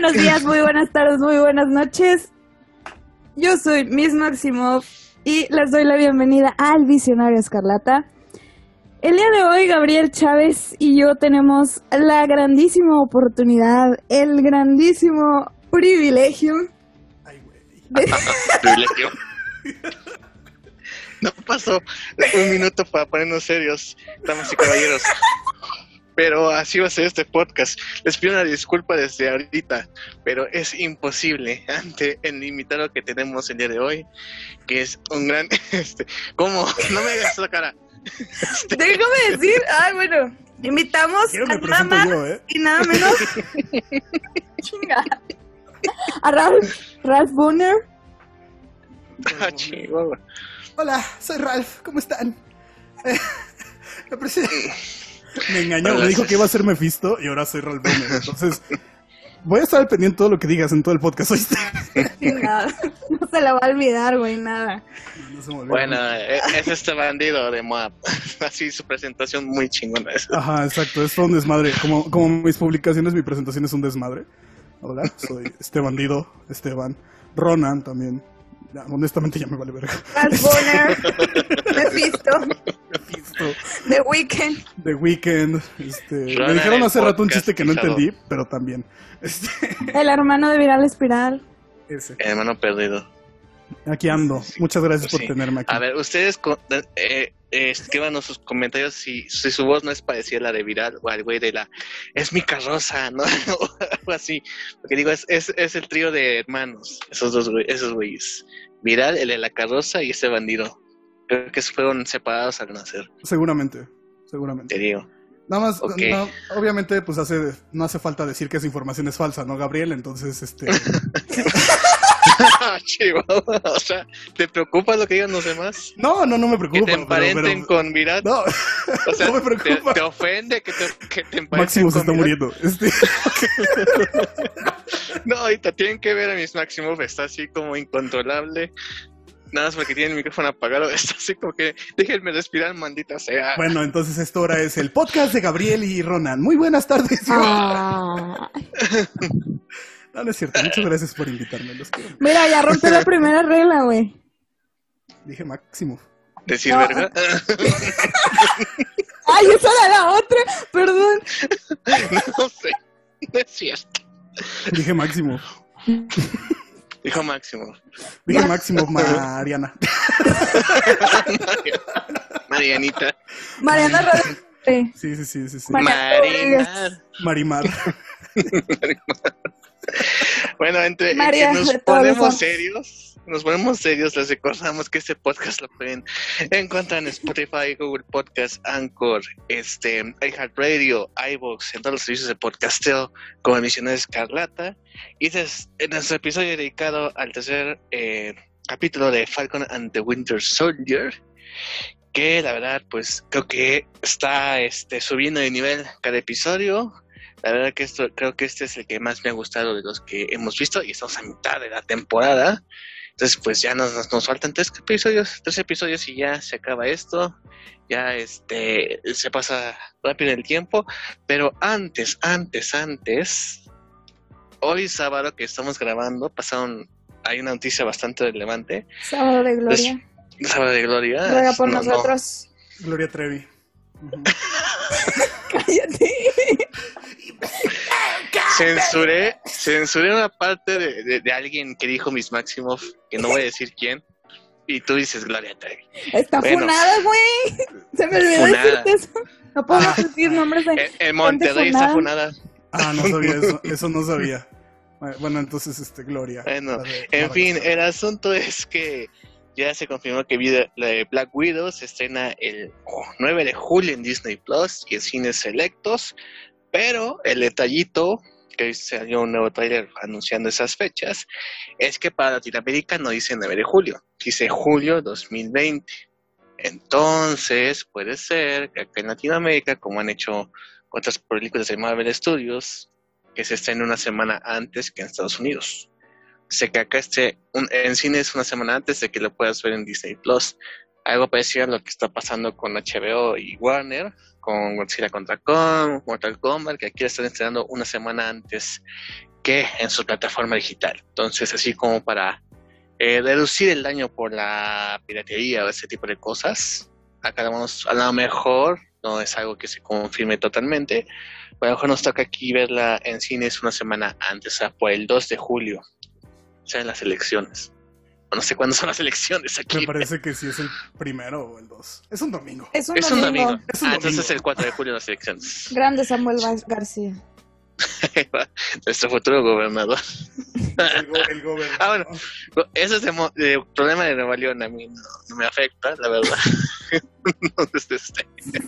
Buenos días, muy buenas tardes, muy buenas noches. Yo soy Miss Maximov y les doy la bienvenida al Visionario Escarlata. El día de hoy Gabriel Chávez y yo tenemos la grandísima oportunidad, el grandísimo privilegio. Ay. Privilegio. No pasó un minuto para ponernos serios, damas y caballeros. Pero así va a ser este podcast. Les pido una disculpa desde ahorita, pero es imposible ante el invitado que tenemos el día de hoy, que es un gran... Este, ¿Cómo? No me hagas la cara. Este, Déjame decir, ay bueno, invitamos a nada presento más yo, ¿eh? y nada menos. A Ralph, Ralph Bonner. ah. Hola, soy Ralph, ¿cómo están? Eh, me, prese- me engañó, me dijo que iba a ser Mephisto y ahora soy Ralph Bonner. Entonces, voy a estar al pendiente de todo lo que digas en todo el podcast, ¿oíste? Chingada. No se la va a olvidar, güey, nada. No se. Bueno, eh, es este bandido de Moab. Así su presentación muy chingona. es. Ajá, exacto, es todo un desmadre. Como, como mis publicaciones, mi presentación es un desmadre. Hola, soy este bandido, Esteban. Ronan también. Ya, honestamente ya me vale verga. Ralph Bonner. Mephisto. Mephisto. The Weeknd. The Weeknd. Este, me dijeron el hace rato un chiste que no pisado. entendí, pero también. Este, El hermano de Viral Espiral. ese. Hermano perdido. Aquí ando. Muchas gracias por Sí. tenerme aquí. A ver, ustedes eh, escríbanos sus comentarios si, si su voz no es parecida a la de Viral o al güey de la es mi carroza, ¿no? o algo así. Porque digo, es, es, es el trío de hermanos, esos dos güey- esos güeyes. Viral, el de la carroza y ese bandido. Creo que fueron separados al nacer, Seguramente. Seguramente. te digo. Nada más, no, obviamente, pues hace, no hace falta decir que esa información es falsa, ¿no, Gabriel? Entonces, este, Chihuahua, o sea, ¿te preocupa lo que digan los demás? no, no, no me Que preocupa. te pero- emparenten pero- con Viral. No, o sea, no me te, preocupa. te ofende que te, que te emparenten Máximo se está Viral? muriendo. Este, No, ahorita tienen que ver a mis Maximov, está así como incontrolable. Nada más porque tiene el micrófono apagado, está así como que déjenme respirar, maldita sea. bueno, entonces esto ahora es el podcast de Gabriel y Ronan. Muy buenas tardes. Ah. No, no es cierto. Muchas gracias por invitarme. Los quiero. Mira, ya rompió la primera regla, güey. Dije Máximo. Decir No. verga. Ay, esa era la otra. Perdón. no sé, no es cierto. Dije Máximo. Dijo Máximo. Dije Máximo Mariana. Marianita. Mariana Rodríguez. Sí, sí, sí, sí. sí. Mariana Marina. Marimar. Bueno, entre María que nos ponemos serios, nos ponemos serios, les recordamos que este podcast lo pueden encontrar en Spotify, Google Podcast, Anchor, este, iHeartRadio, iVoox, en todos los servicios de podcasteo como Misiones Escarlata. Y este es en nuestro episodio dedicado al tercer eh, capítulo de Falcon and the Winter Soldier. Que la verdad, pues creo que está este, subiendo de nivel cada episodio. La verdad que esto, creo que este es el que más me ha gustado de los que hemos visto y estamos a mitad de la temporada. Entonces, pues ya nos, nos, nos faltan tres episodios, tres episodios y ya se acaba esto. Ya este se pasa rápido el tiempo. Pero antes, antes, antes, hoy sábado que estamos grabando, pasaron, hay una noticia bastante relevante. Sábado de Gloria. Sábado de Gloria. Ruega por No, no. nosotros. Gloria Trevi. Ujú. Cállate. Censuré, censuré una parte de, de- de alguien que dijo Miss Maximoff, que no voy a decir quién, y tú dices Gloria Trevi. Está Bueno. funada, güey. Se me olvidó Funada. decirte eso. No puedo Ah. decir nombres de. En, en Monterrey está funada. Ah, no sabía eso. Eso no sabía. Bueno, entonces, este, Gloria. Bueno, de En fin, el asunto es que ya se confirmó que vida- la de Black Widow se estrena el 9 de julio en Disney Plus y en cines selectos, pero el detallito que hoy salió un nuevo tráiler anunciando esas fechas es que para Latinoamérica no dice 9 de julio, dice julio 2020. Entonces, puede ser que acá en Latinoamérica, como han hecho otras películas de Marvel Studios, que se estrene una semana antes que en Estados Unidos. Sé que acá esté en cine es una semana antes de que lo puedas ver en Disney Plus. Algo parecido a lo que está pasando con HBO y Warner, con Godzilla contra Kong, Mortal Kombat, que aquí lo están estrenando una semana antes que en su plataforma digital. Entonces, así como para eh, reducir el daño por la piratería o ese tipo de cosas, acá vamos, a lo mejor no es algo que se confirme totalmente, a lo mejor nos toca aquí verla en cines una semana antes, o sea, por el 2 de julio, o sea, en las elecciones. No sé cuándo son las elecciones aquí. Me parece que sí es el primero o el dos. Es un domingo. Es un Es un domingo. domingo. Es un ah, domingo. entonces el 4 de julio las elecciones. Grande Samuel Gar- García. Nuestro futuro gobernador. El, go- el gobernador. Ah, bueno. Ese es el el problema de Nueva León. A mí no, no me afecta, la verdad. no, este,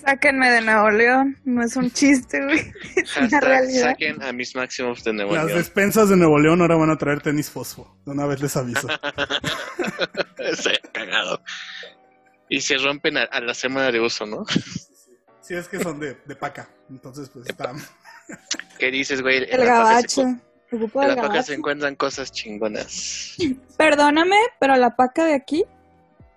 Sáquenme de Nuevo León. No es un chiste, güey. Es una realidad. saquen a mis máximos de Nueva Las León. despensas de Nuevo León ahora van a traer tenis fosfo. De una vez les aviso. Estoy cagado. Y se rompen a, a la semana de uso, ¿no? Sí, es que son de, de paca. Entonces, pues está. ¿Qué dices, güey? En El la paca se gabacho. En la paca se encuentran cosas chingonas. Perdóname, pero la paca de aquí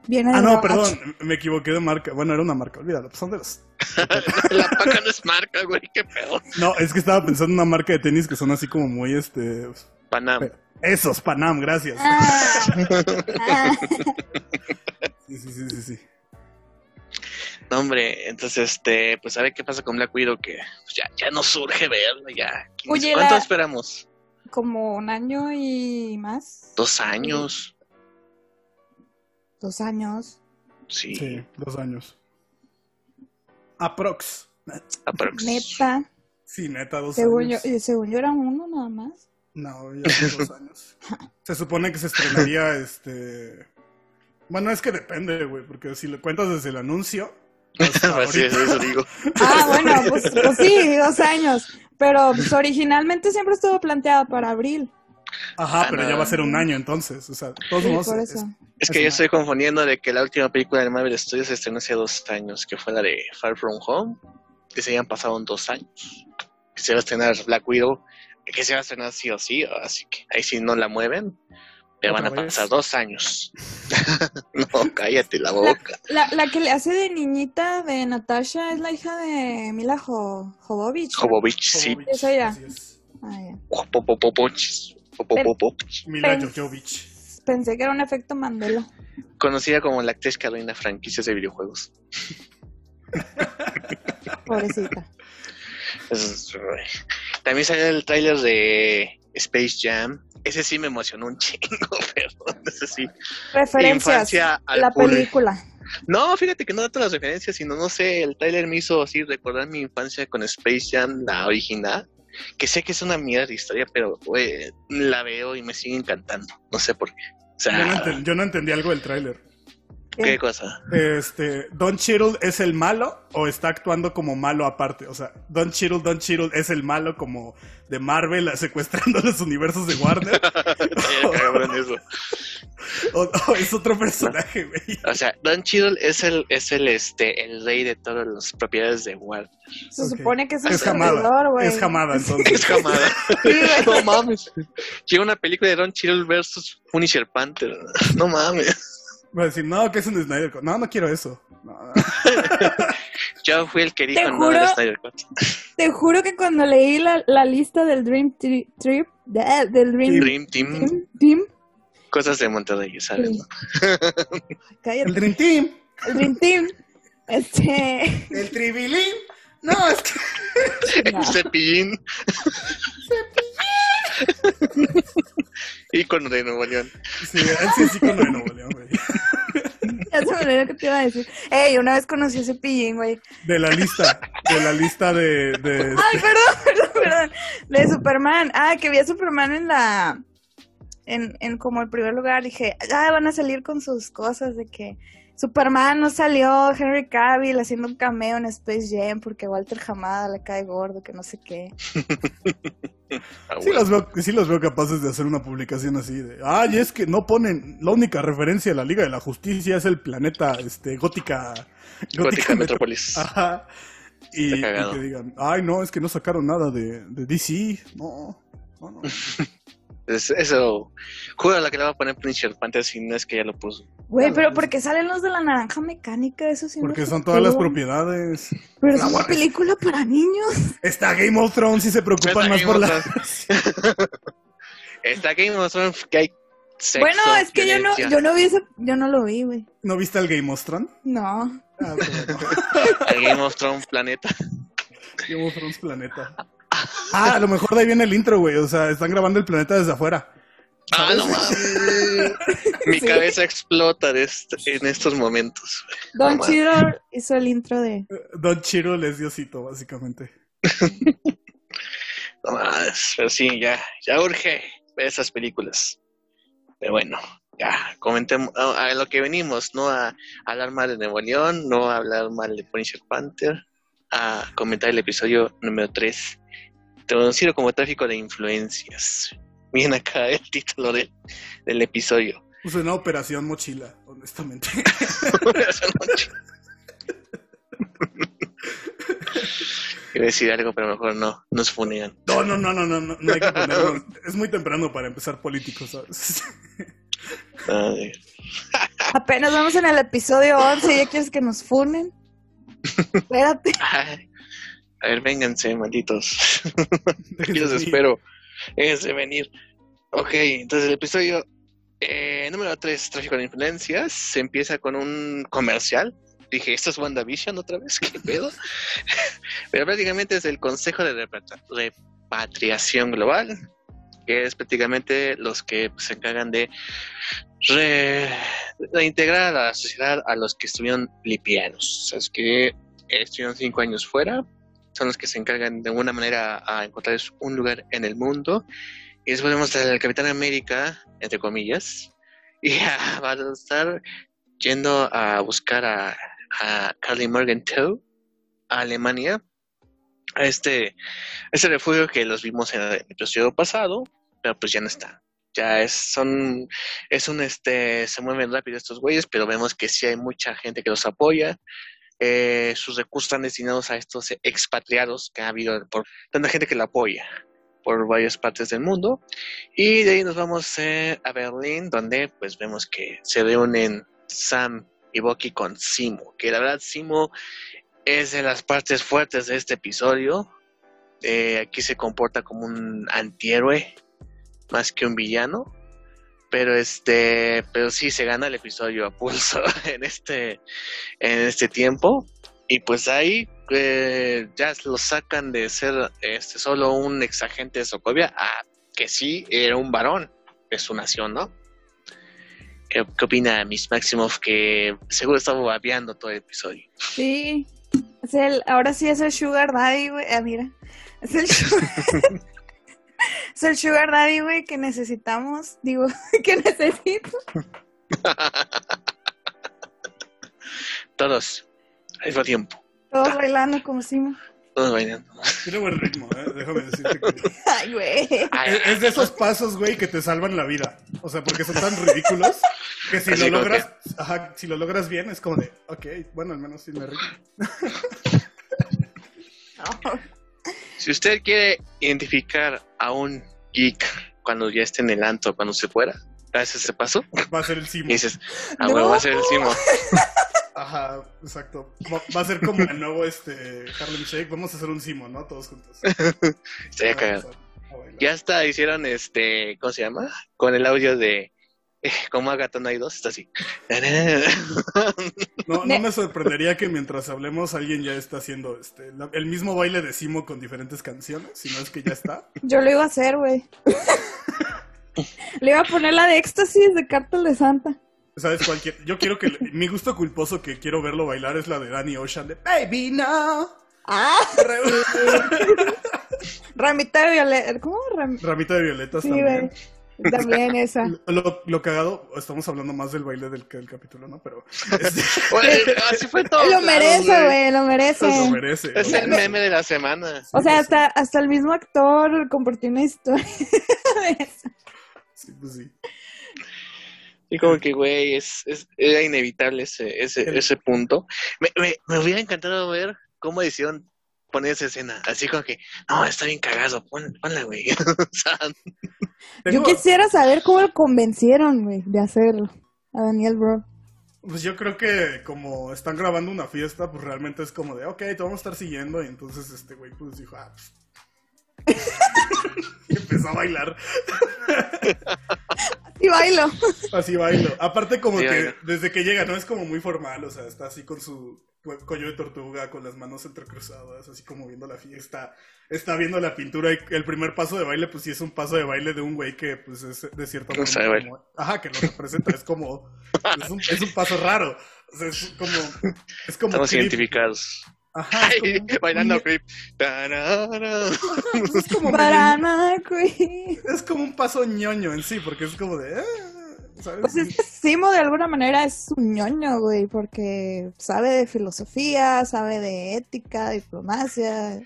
viene Ah, del no, gabacho. perdón. Me equivoqué de marca. Bueno, era una marca. Olvídalo. pues son de los. la paca no es marca, güey. Qué pedo. No, es que estaba pensando en una marca de tenis que son así como muy este. Panam. Esos, Panam, gracias. Ah. Ah. Sí, sí, sí, sí, sí. No, hombre, entonces, este, pues a ver qué pasa con Black Widow, que pues, ya, ya no surge verlo, ya. Oye, ¿Cuánto la- esperamos? Como un año y más. ¿Dos años? Dos años. Sí, Sí, dos años. Aprox. aprox. Neta. Sí, neta, dos Según yo, años. eh, según yo era uno nada más. No, ya son dos años. Se supone que se estrenaría este. Bueno, es que depende, güey, porque si lo cuentas desde el anuncio. Hasta sí, ahorita- eso digo. Ah, bueno, pues, pues sí, dos años. Pero pues, originalmente siempre estuvo planteado para abril. Ajá, Ah, pero no. ya va a ser un año entonces. O sea, todos Sí, modos. por es- eso. Es que Es yo estoy confundiendo de que la última película de Marvel Studios se estrenó hace dos años, que fue la de Far From Home, que se habían pasado en dos años. Que se va a estrenar Black Widow, que se va a estrenar sí o sí, así que ahí sí no la mueven, pero van a vez. pasar dos años. no, cállate la boca. La, la que le hace de niñita de Natasha es la hija de Mila Jo- Jovovich. ¿no? Jovovich, sí. Es ella. ya. Mila Jovovich. Pensé que era un efecto Mandela. Conocida como la actriz que arruina franquicias de videojuegos. Pobrecita. Es- También salió el tráiler de Space Jam. Ese sí me emocionó un chingo, perdón. Ese sí. Referencias. Infancia al La película. No, fíjate que no dato las referencias, sino no sé, el tráiler me hizo así recordar mi infancia con Space Jam, la original. Que sé que es una mierda de historia, pero la veo y me sigue encantando. No sé por qué. O Yo no, yo no entendí algo del tráiler. ¿Qué cosa? Este, Don Cheadle es el malo o está actuando como malo aparte. O sea, Don Cheadle, Don Cheadle es el malo como de Marvel secuestrando los universos de Warner. Cabrón eso. o, o es otro personaje, güey. O sea, Don Cheadle es el, es el, este, el rey de todas las propiedades de Warner. Se supone que es un Es jamada. güey. Es jamada, entonces. Es güey. no mames. Quiero una película de Don Cheadle versus Punisher Panther. No mames. Va a decir, no, que es un Snyder Cut. No, no quiero eso. No, no. Yo fui el que dijo Te no del juro- Snyder Cut. Te juro que cuando leí la, la lista del Dream Tri- Trip, de- del Dream Dream Team, Team, Team, cosas de Monterrey, ¿sabes? Sí. cállate, El Dream Team. el Dream Team, este, El Tribilín. No, es que. no. El cepillín. Ícono de Nuevo León. Sí, él sí es icono de Nuevo León, güey. ya se me olvidó que te iba a decir. Ey, una vez conocí a ese pillín, güey. De la lista. De la lista de. de Ay, perdón, perdón, perdón. De Superman. Ah, que vi a Superman en la. En, en como el primer lugar. Dije, ah, van a salir con sus cosas de que Superman no salió, Henry Cavill haciendo un cameo en Space Jam porque Walter Hamada le cae gordo, que no sé qué. Ah, Sí los, veo, sí los veo capaces de hacer una publicación así de, ay, es que no ponen, la única referencia a la Liga de la Justicia es el planeta este gótica Gótica Metro- Metrópolis. Ajá. Y, y que digan, ay, no, es que no sacaron nada de, de DC, no, no, no. Es- eso. Juro la que le va a poner Punisher si no es que ya lo puso. Güey, pero sí. ¿por qué salen los de la naranja mecánica? Eso sí me Porque son todas las propiedades. Pero es una película para niños. Está Game of Thrones y se preocupan Está más Game por la... Está Game of Thrones que hay sexo, bueno, es que yo no, yo no vi ese, yo no lo vi, güey. ¿No viste el Game of Thrones? No. Ah. Al Game of Thrones Planeta. Game of Thrones Planeta. Ah, a lo mejor de ahí viene el intro, güey. O sea, están grabando el planeta desde afuera. Ah, no mames. Mi Sí. cabeza explota de est- en estos momentos. Don No, Chiro hizo el intro de... Don Chiro les diosito, básicamente. No mames, pero sí, ya, ya urge ver esas películas. Pero bueno, ya, comentemos a, a lo que venimos, no a, hablar mal de Nuevo León, no a hablar mal de Punisher Panther, a comentar el episodio número 3, traducido como tráfico de influencias. Miren acá el título del, del episodio. Puse una operación mochila, honestamente. Esa noche. Iba a decir algo, pero mejor no, nos funean. No, no, no, no, no, no, no hay que ponerlo. Es muy temprano para empezar políticos, ¿sabes? Ay, Apenas vamos en el episodio 11 ¿ya quieres que nos funen? Espérate. ay. A ver, vénganse, malditos. Aquí los espero. Déjense venir. Ok, entonces el episodio eh, número 3, Tráfico de Influencias, se empieza con un comercial. Dije, ¿esto es WandaVision otra vez? ¿Qué pedo? Pero prácticamente es el Consejo de Repatriación Global, que es prácticamente los que se encargan de re- reintegrar a la sociedad a los que estuvieron lipianos. O sea, es que estuvieron cinco años fuera, son los que se encargan de alguna manera a encontrarles un lugar en el mundo. Y después vemos al Capitán América, entre comillas, y a- va a estar yendo a buscar a, a Carly Morgenthau a Alemania, a este, este refugio que los vimos en el episodio pasado, pero pues ya no está. Ya es, son, es un, este, se mueven rápido estos güeyes, pero vemos que sí hay mucha gente que los apoya. Eh, sus recursos están destinados a estos expatriados que ha habido por tanta gente que la apoya por varias partes del mundo. Y de ahí nos vamos eh, a Berlín, donde pues vemos que se reúnen Sam y Bucky con Simo, que la verdad Simo es de las partes fuertes de este episodio. Eh, aquí se comporta como un antihéroe más que un villano. Pero este, pero sí se gana el episodio a pulso en este, en este tiempo. Y pues ahí eh, ya lo sacan de ser este solo un exagente de Sokovia a que sí era un varón de su nación, ¿no? ¿Qué, qué opina Miss Maximoff que seguro estaba babeando todo el episodio? Sí. Es el, ahora sí es el Sugar Daddy, güey. Ah, mira. Es el Sugar... es el Sugar Daddy, güey, que necesitamos. Digo, que necesito. Todos, al mismo tiempo, Todos bailando como Simo. todos bailando. Tiene buen ritmo, ¿eh? Déjame decirte que... Ay, güey. Es, es de esos pasos, güey, que te salvan la vida. O sea, porque son tan ridículos que si Así lo logras, ajá, si lo logras bien es como de, ok, bueno, al menos sí me río. No. Si usted quiere identificar a un geek cuando ya esté en el antro, cuando se fuera, das ese paso Va a ser el Simo. y dices, ah, No. va a ser el Simo. Ajá, exacto. Va, va a ser como el nuevo este Harlem Shake. Vamos a hacer un Simo, ¿no? Todos juntos. Estaría cagado. Vamos a- a bailar. Ya hasta hicieron este, ¿cómo se llama? Con el audio de como Agatha no hay dos, está así. No, me sorprendería que mientras hablemos alguien ya está haciendo este la- el mismo baile de Simo con diferentes canciones, si no es que ya está. Yo lo iba a hacer, güey. Le iba a poner la de éxtasis de Cártel de Santa. ¿Sabes cualquier? Yo quiero que mi gusto culposo que quiero verlo bailar es la de Danny Ocean de Baby No. Ah, ramita de violeta. ¿Cómo? Ram- Ramita de violetas Sí, también. También esa. Lo, lo cagado, estamos hablando más del baile del, que del capítulo, ¿no? Pero este, Bueno, así fue todo. Lo merece, güey, lo merece. lo merece. Es el meme de la semana. O sea, hasta, hasta el mismo actor compartió una historia de eso. Sí, pues sí. Y como que, güey, es, es, era inevitable ese, ese, El- ese punto. Me, me, me hubiera encantado ver cómo hicieron poner esa escena. Así como que, no, está bien cagado, pon, ponla, güey. o sea, Yo quisiera saber cómo lo convencieron, güey, de hacerlo. A Daniel Bro. Pues yo creo que como están grabando una fiesta, pues realmente es como de, ok, te vamos a estar siguiendo. Y entonces este güey pues dijo, ah, pues. y empezó a bailar. Y bailo. Así bailo. Aparte como Sí, que bailo. desde que llega, ¿no? Es como muy formal, o sea, está así con su cuello de tortuga, con las manos entrecruzadas, así como viendo la fiesta. Está viendo la pintura y el primer paso de baile, pues sí es un paso de baile de un güey que pues es de cierta No forma como- Ajá, que lo representa, es como... Es un, es un paso raro. O sea, es como... Es como Estamos creep. identificados. Ajá, es Ay, como un- bailando creep. Es como medio- es como un paso ñoño en sí, porque es como de... ah, ¿Sabes? Pues es que Simo de alguna manera es un ñoño, güey, porque sabe de filosofía, sabe de ética, diplomacia.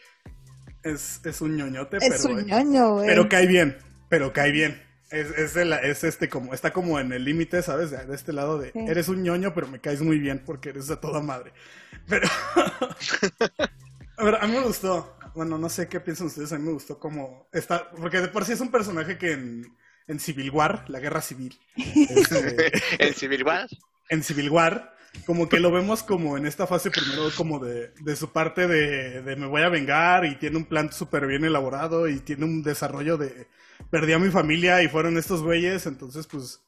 Es, es un ñoñote, Es pero... un ñoño, güey. Pero cae bien, pero cae bien. Es, es, de es este como, está como en el límite, ¿sabes? De, de este lado de, Sí. eres un ñoño, pero me caes muy bien porque eres a toda madre. Pero, a ver, a mí me gustó, bueno, no sé qué piensan ustedes, a mí me gustó como, está, porque de por sí es un personaje que en, en Civil War, la guerra civil, este, En Civil War. en Civil War, como que lo vemos como en esta fase primero como de, de su parte de, de me voy a vengar y tiene un plan súper bien elaborado y tiene un desarrollo de perdí a mi familia y fueron estos güeyes, entonces pues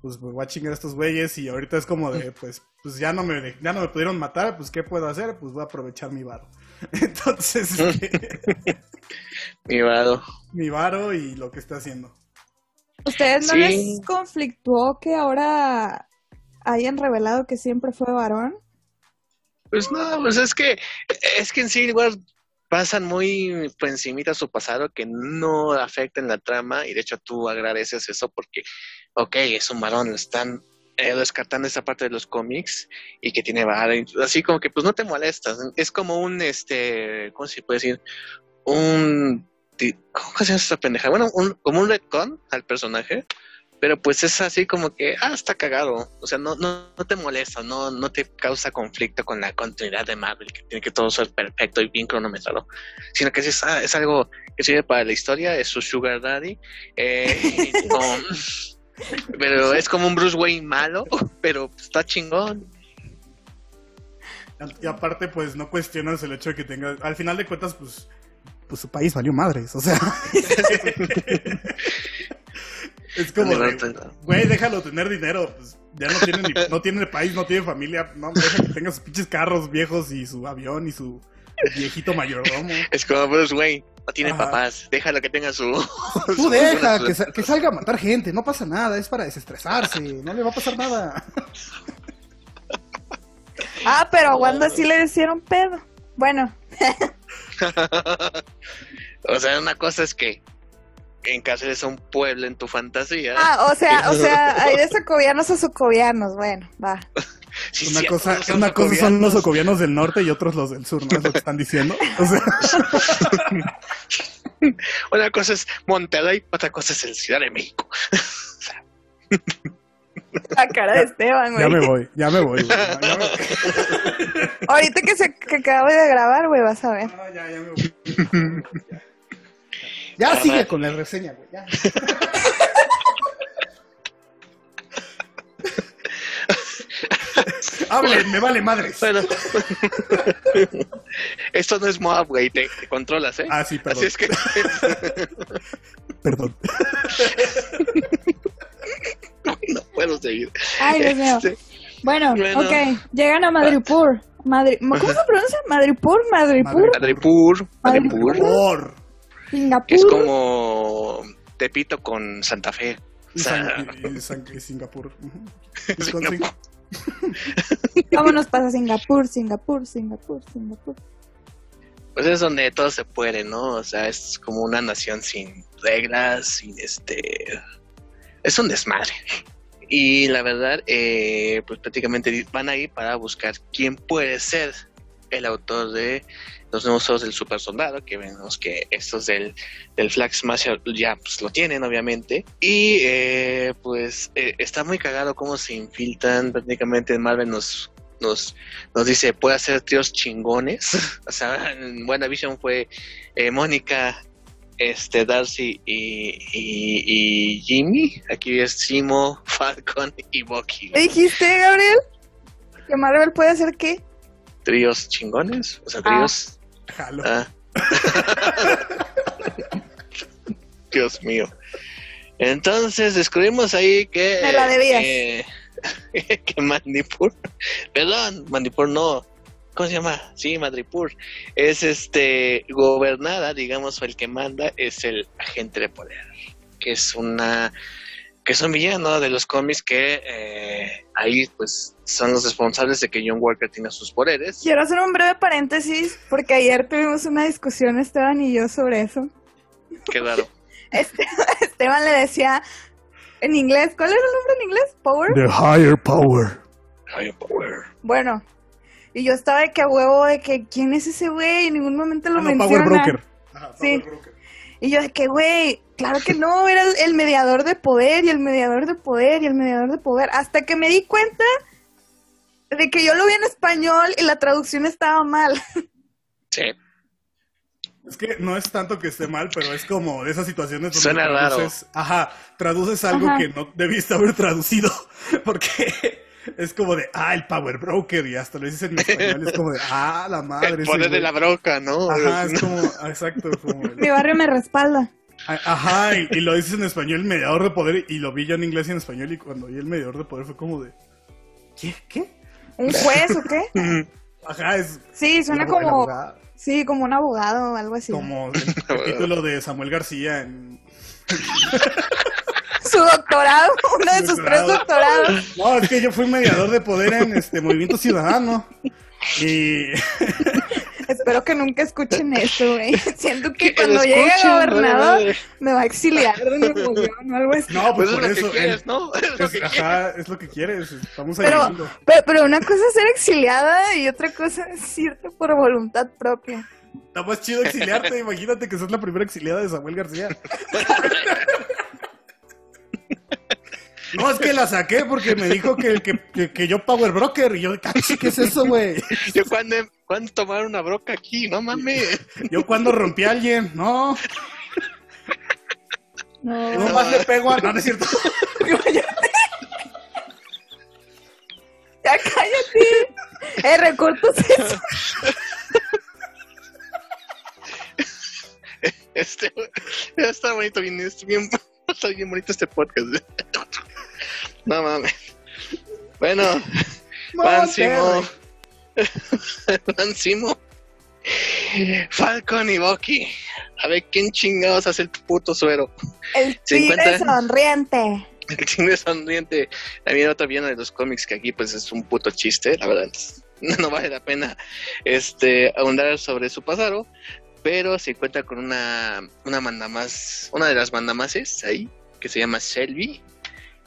pues me voy a chingar a estos güeyes y ahorita es como de pues pues ya no me ya no me pudieron matar, pues qué puedo hacer? Pues voy a aprovechar mi varo. Entonces, este, Mi vado. mi varo y lo que está haciendo. ¿Ustedes no Sí. les conflictuó que ahora hayan revelado que siempre fue varón? Pues no, pues es que es que en Civil War pasan muy por encimita su pasado que no afecta en la trama y de hecho tú agradeces eso porque, ok, es un varón, están eh, descartando esa parte de los cómics y que tiene vara, así como que pues no te molestas, es como un, este, ¿cómo se puede decir? Un, ¿cómo se llama esta pendeja? Bueno, un, como un retcon al personaje. Pero pues es así como que, ah, está cagado. O sea, no, no, no te molesta, no, no te causa conflicto con la continuidad de Marvel, que tiene que todo ser perfecto y bien cronometrado. Sino que es, ah, es algo que sirve para la historia, es su Sugar Daddy. eh, no, pero es como un Bruce Wayne malo, pero está chingón. Y aparte, pues no cuestionas el hecho de que tenga. Al final de cuentas, pues. Pues su país valió madres, o sea. es como. de, Güey, déjalo tener dinero. Pues ya no tiene, ni, no tiene país, no tiene familia. No, deja que tenga sus pinches carros viejos y su avión y su viejito mayordomo. Es como Bruce Wayne, no tiene Ajá. papás, déjalo que tenga su... Tú deja que, que salga a matar gente, no pasa nada, es para desestresarse, no le va a pasar nada. Ah, pero a Wanda sí le hicieron pedo. Bueno, o sea, una cosa es que encarceles a un pueblo en tu fantasía. ah, o sea, o sea, hay de socovianos a socovianos. Bueno, va. Sí, Una cosa, son una cosa son los socovianos. socovianos del norte y otros los del sur, ¿no? Es lo que están diciendo. O sea, Una cosa es Monterrey, otra cosa es el Ciudad de México. La cara de Esteban, ya güey. me voy, ya me voy, güey. Ya, ya me- Ahorita que se que acabo de grabar, güey, vas a ver. Ah, ya, ya me voy. Ya sigue con la reseña, güey. Ya. Hable, me vale madres. Bueno, esto no es Moab, güey, te, te controlas, ¿eh? Ah, sí, perdón. Así es que Perdón. Ay, Dios mío. Este, Bueno, Bueno. ok. Llegan a Madripur. Madri ¿Cómo se pronuncia? Madripur, Madripur, Madripur, Madripur, que Singapur. es como Tepito con Santa Fe. Y, San- y- y San- y Singapur. Singapur. Vámonos para Singapur, Singapur, Singapur, Singapur. Pues es donde todo se puede, ¿no? O sea, es como una nación sin reglas, sin este... Es un desmadre. Y la verdad, eh, pues prácticamente van ahí para buscar quién puede ser el autor de los nuevos juegos del super soldado, que vemos que estos del, del Flag Smasher ya pues lo tienen, obviamente. Y eh, pues eh, está muy cagado cómo se infiltran prácticamente en Marvel nos nos, nos dice puede hacer tríos chingones. o sea, en WandaVision fue eh, Mónica, este Darcy y, y, y Jimmy. Aquí es Simo, Falcon y Bucky. ¿Qué dijiste, Gabriel? ¿Que Marvel puede hacer qué? Tríos chingones. O sea, Ah. tríos. Jalo. Ah. Dios mío. Entonces descubrimos ahí que. Me la debías. eh, que Mandipur. Perdón, Mandipur no. ¿Cómo se llama? Sí, Madripur. Es este. Gobernada, digamos, o el que manda es el agente de poder. Que es una. Que es un villano de los cómics que eh, ahí, pues, son los responsables de que John Walker tenga sus poderes. Quiero hacer un breve paréntesis porque ayer tuvimos una discusión Esteban y yo sobre eso. Qué raro. Este- Esteban le decía en inglés, ¿cuál era el nombre en inglés? Power. The higher power. Higher power. Bueno, y yo estaba de que a huevo de que quién es ese güey, en ningún momento lo Ah, no, menciona. power broker. Ajá, Sí. power broker. Y yo de que güey, claro que no, era el, el mediador de poder y el mediador de poder y el mediador de poder, hasta que me di cuenta de que yo lo vi en español y la traducción estaba mal. Sí. Es que no es tanto que esté mal, pero es como de esas situaciones donde Suena raro. traduces, ajá, traduces algo Ajá. que no debiste haber traducido, porque es como de, ah, el power broker, y hasta lo dices en español, es como de, ah, la madre. El poder de güey". la broca, ¿no? Ajá, es como, exacto, como el- Mi barrio me respalda. ajá, y, y lo dices en español, mediador de poder, y lo vi yo en inglés y en español, y cuando vi el mediador de poder fue como de, ¿qué? ¿Qué? ¿Un juez o qué? Ajá, es Sí, suena el como, abogado, sí, como un abogado o algo así. como el título de Samuel García en Su doctorado, uno de sus tres Doctorado. doctorados. No, es que yo fui mediador de poder en este Movimiento Ciudadano. Y Espero que nunca escuchen esto, güey. Siento que Que cuando llegue vale, gobernador madre. me va a exiliar de Nuevo León o algo así. no, Pues pues es por lo eso que quieres, él- ¿no? Es lo que quieres. es lo que quieres. Estamos Pero, ayudando. pero, pero una cosa es ser exiliada y otra cosa es irte por voluntad propia. Está más chido exiliarte. Imagínate que sos la primera exiliada de Samuel García. No, es que la saqué porque me dijo que, que, que, que yo Power Broker. Y yo, "Cachi, ¿qué es eso, güey? Yo cuando, cuando tomar una broca aquí, no mames. Yo cuando rompí a alguien, no. No. No más le pego a. No, no es cierto. Ya cállate. Eh, recortos eso. Este, está bonito, bien, está bien, está bien bonito este podcast. No mames. Bueno, Máximo. Máximo. Falcon y Bucky. A ver quién chingados hace el puto suero. El tigre sonriente. El chingue sonriente. También otra bien de los cómics que aquí pues es un puto chiste, la verdad. No vale la pena este ahondar sobre su pasado. Pero se encuentra con una, una mandamás, una de las mandamases ahí, que se llama Shelby.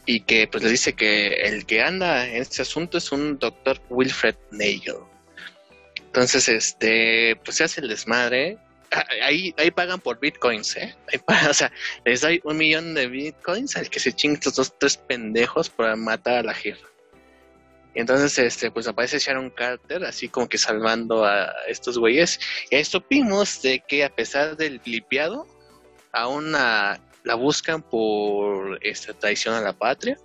Y que pues le dice que el que anda en este asunto es un doctor Wilfred Nagel. Entonces, este, pues se hace el desmadre. Ah, Ahí, ahí pagan por bitcoins, ¿eh? Ahí pagan, o sea, les doy un millón de bitcoins al que se chingue estos dos, tres pendejos para matar a la jefa. Y entonces, este, pues aparece Sharon Carter, así como que salvando a estos güeyes. Y ahí supimos de que a pesar del blipeado, aún la, la buscan por esta traición a la patria.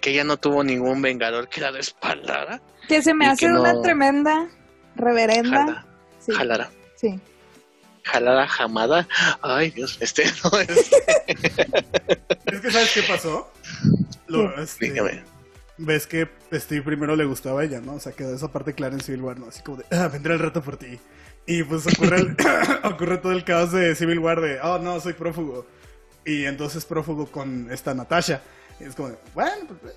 Que ella no tuvo ningún vengador que la respaldara. Que se me hace no- una tremenda reverenda. Jala, Sí, jalara. sí. Jalada jamada. Ay, Dios, este no es. Es que, ¿sabes qué pasó? Lo, este, Dígame. Ves que Steve primero le gustaba a ella, ¿no? O sea, quedó esa parte clara en Civil War, ¿no? Así como de, ah, vendré el rato por ti. Y pues ocurre, el- ocurre todo el caos de Civil War de, oh, no, soy prófugo. Y entonces prófugo con esta Natasha. Y es como de, bueno, pues...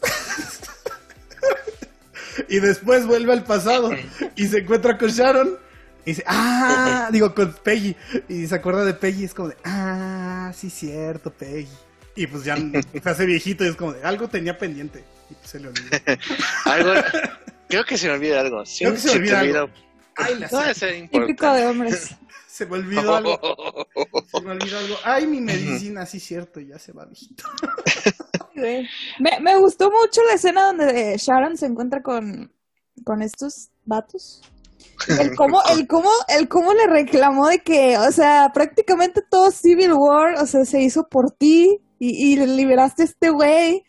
y después vuelve al pasado y se encuentra con Sharon. Y dice, ah, digo, con Peggy. Y se acuerda de Peggy es como de, ah, sí, cierto, Peggy. Y pues ya se hace viejito y es como de, algo tenía pendiente. Y pues se le olvidó. Algo. Creo que se me olvida algo. Sí, Creo que se me te olvida algo. olvida- Ay, la No Típico de hombres. Se me olvidó algo. Se me olvidó algo. Ay, mi medicina, sí, cierto, ya se va viejito. Me, me gustó mucho la escena donde Sharon se encuentra con, con estos vatos. El cómo, el cómo, el cómo le reclamó de que, o sea, prácticamente todo Civil War, o sea, se hizo por ti y, y liberaste a este güey.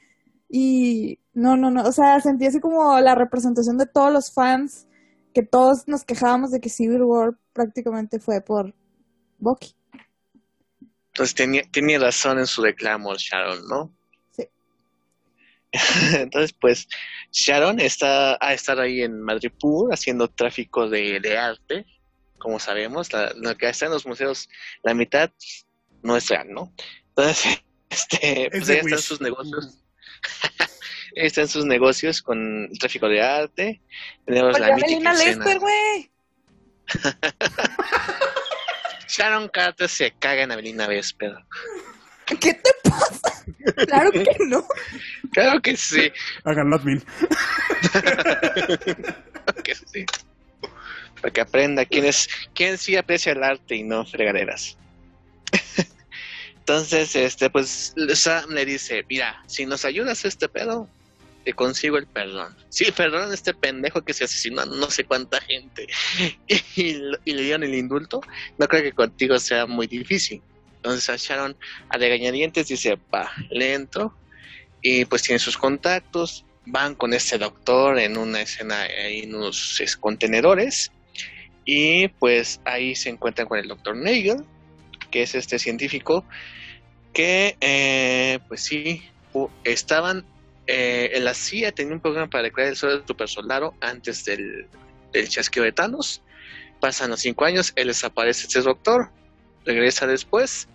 Y no, no, no, o sea, sentí así como la representación de todos los fans, que todos nos quejábamos de que Civil War prácticamente fue por Bucky. Entonces tenía, tenía razón en su reclamo Sharon, ¿no? Sí. Entonces, pues, Sharon está a estar ahí en Madrid Pur haciendo tráfico de, de arte, como sabemos, la- lo que está en los museos, la mitad no es real, ¿no? Entonces, este, Es pues de ella está en Wish. sus negocios. Ella está en sus negocios con el tráfico de arte. Tenemos Oye, la mítica. Lester, güey. Sharon Carter se caga en Avelina Vesper. ¿Qué te pasa? Claro que no. Claro que sí, Háganlo admin. claro que sí. Para que aprenda quién es, quién sí aprecia el arte y no fregaderas. Entonces, este, pues Sam le dice, mira, si nos ayudas a este pedo, te consigo el perdón. Sí, perdón a este pendejo que se asesinó a no sé cuánta gente. Y, le dieron el indulto, no creo que contigo sea muy difícil. Entonces a Sharon a regañadientes dice, va, le entro y pues tiene sus contactos, van con este doctor en una escena en unos es, contenedores. Y pues ahí se encuentran con el doctor Nagel, que es este científico que eh, pues sí estaban eh, en la CIA tenía un programa para crear el suelo super soldado antes del, del chasqueo de Thanos. Pasan los cinco años él desaparece este doctor regresa después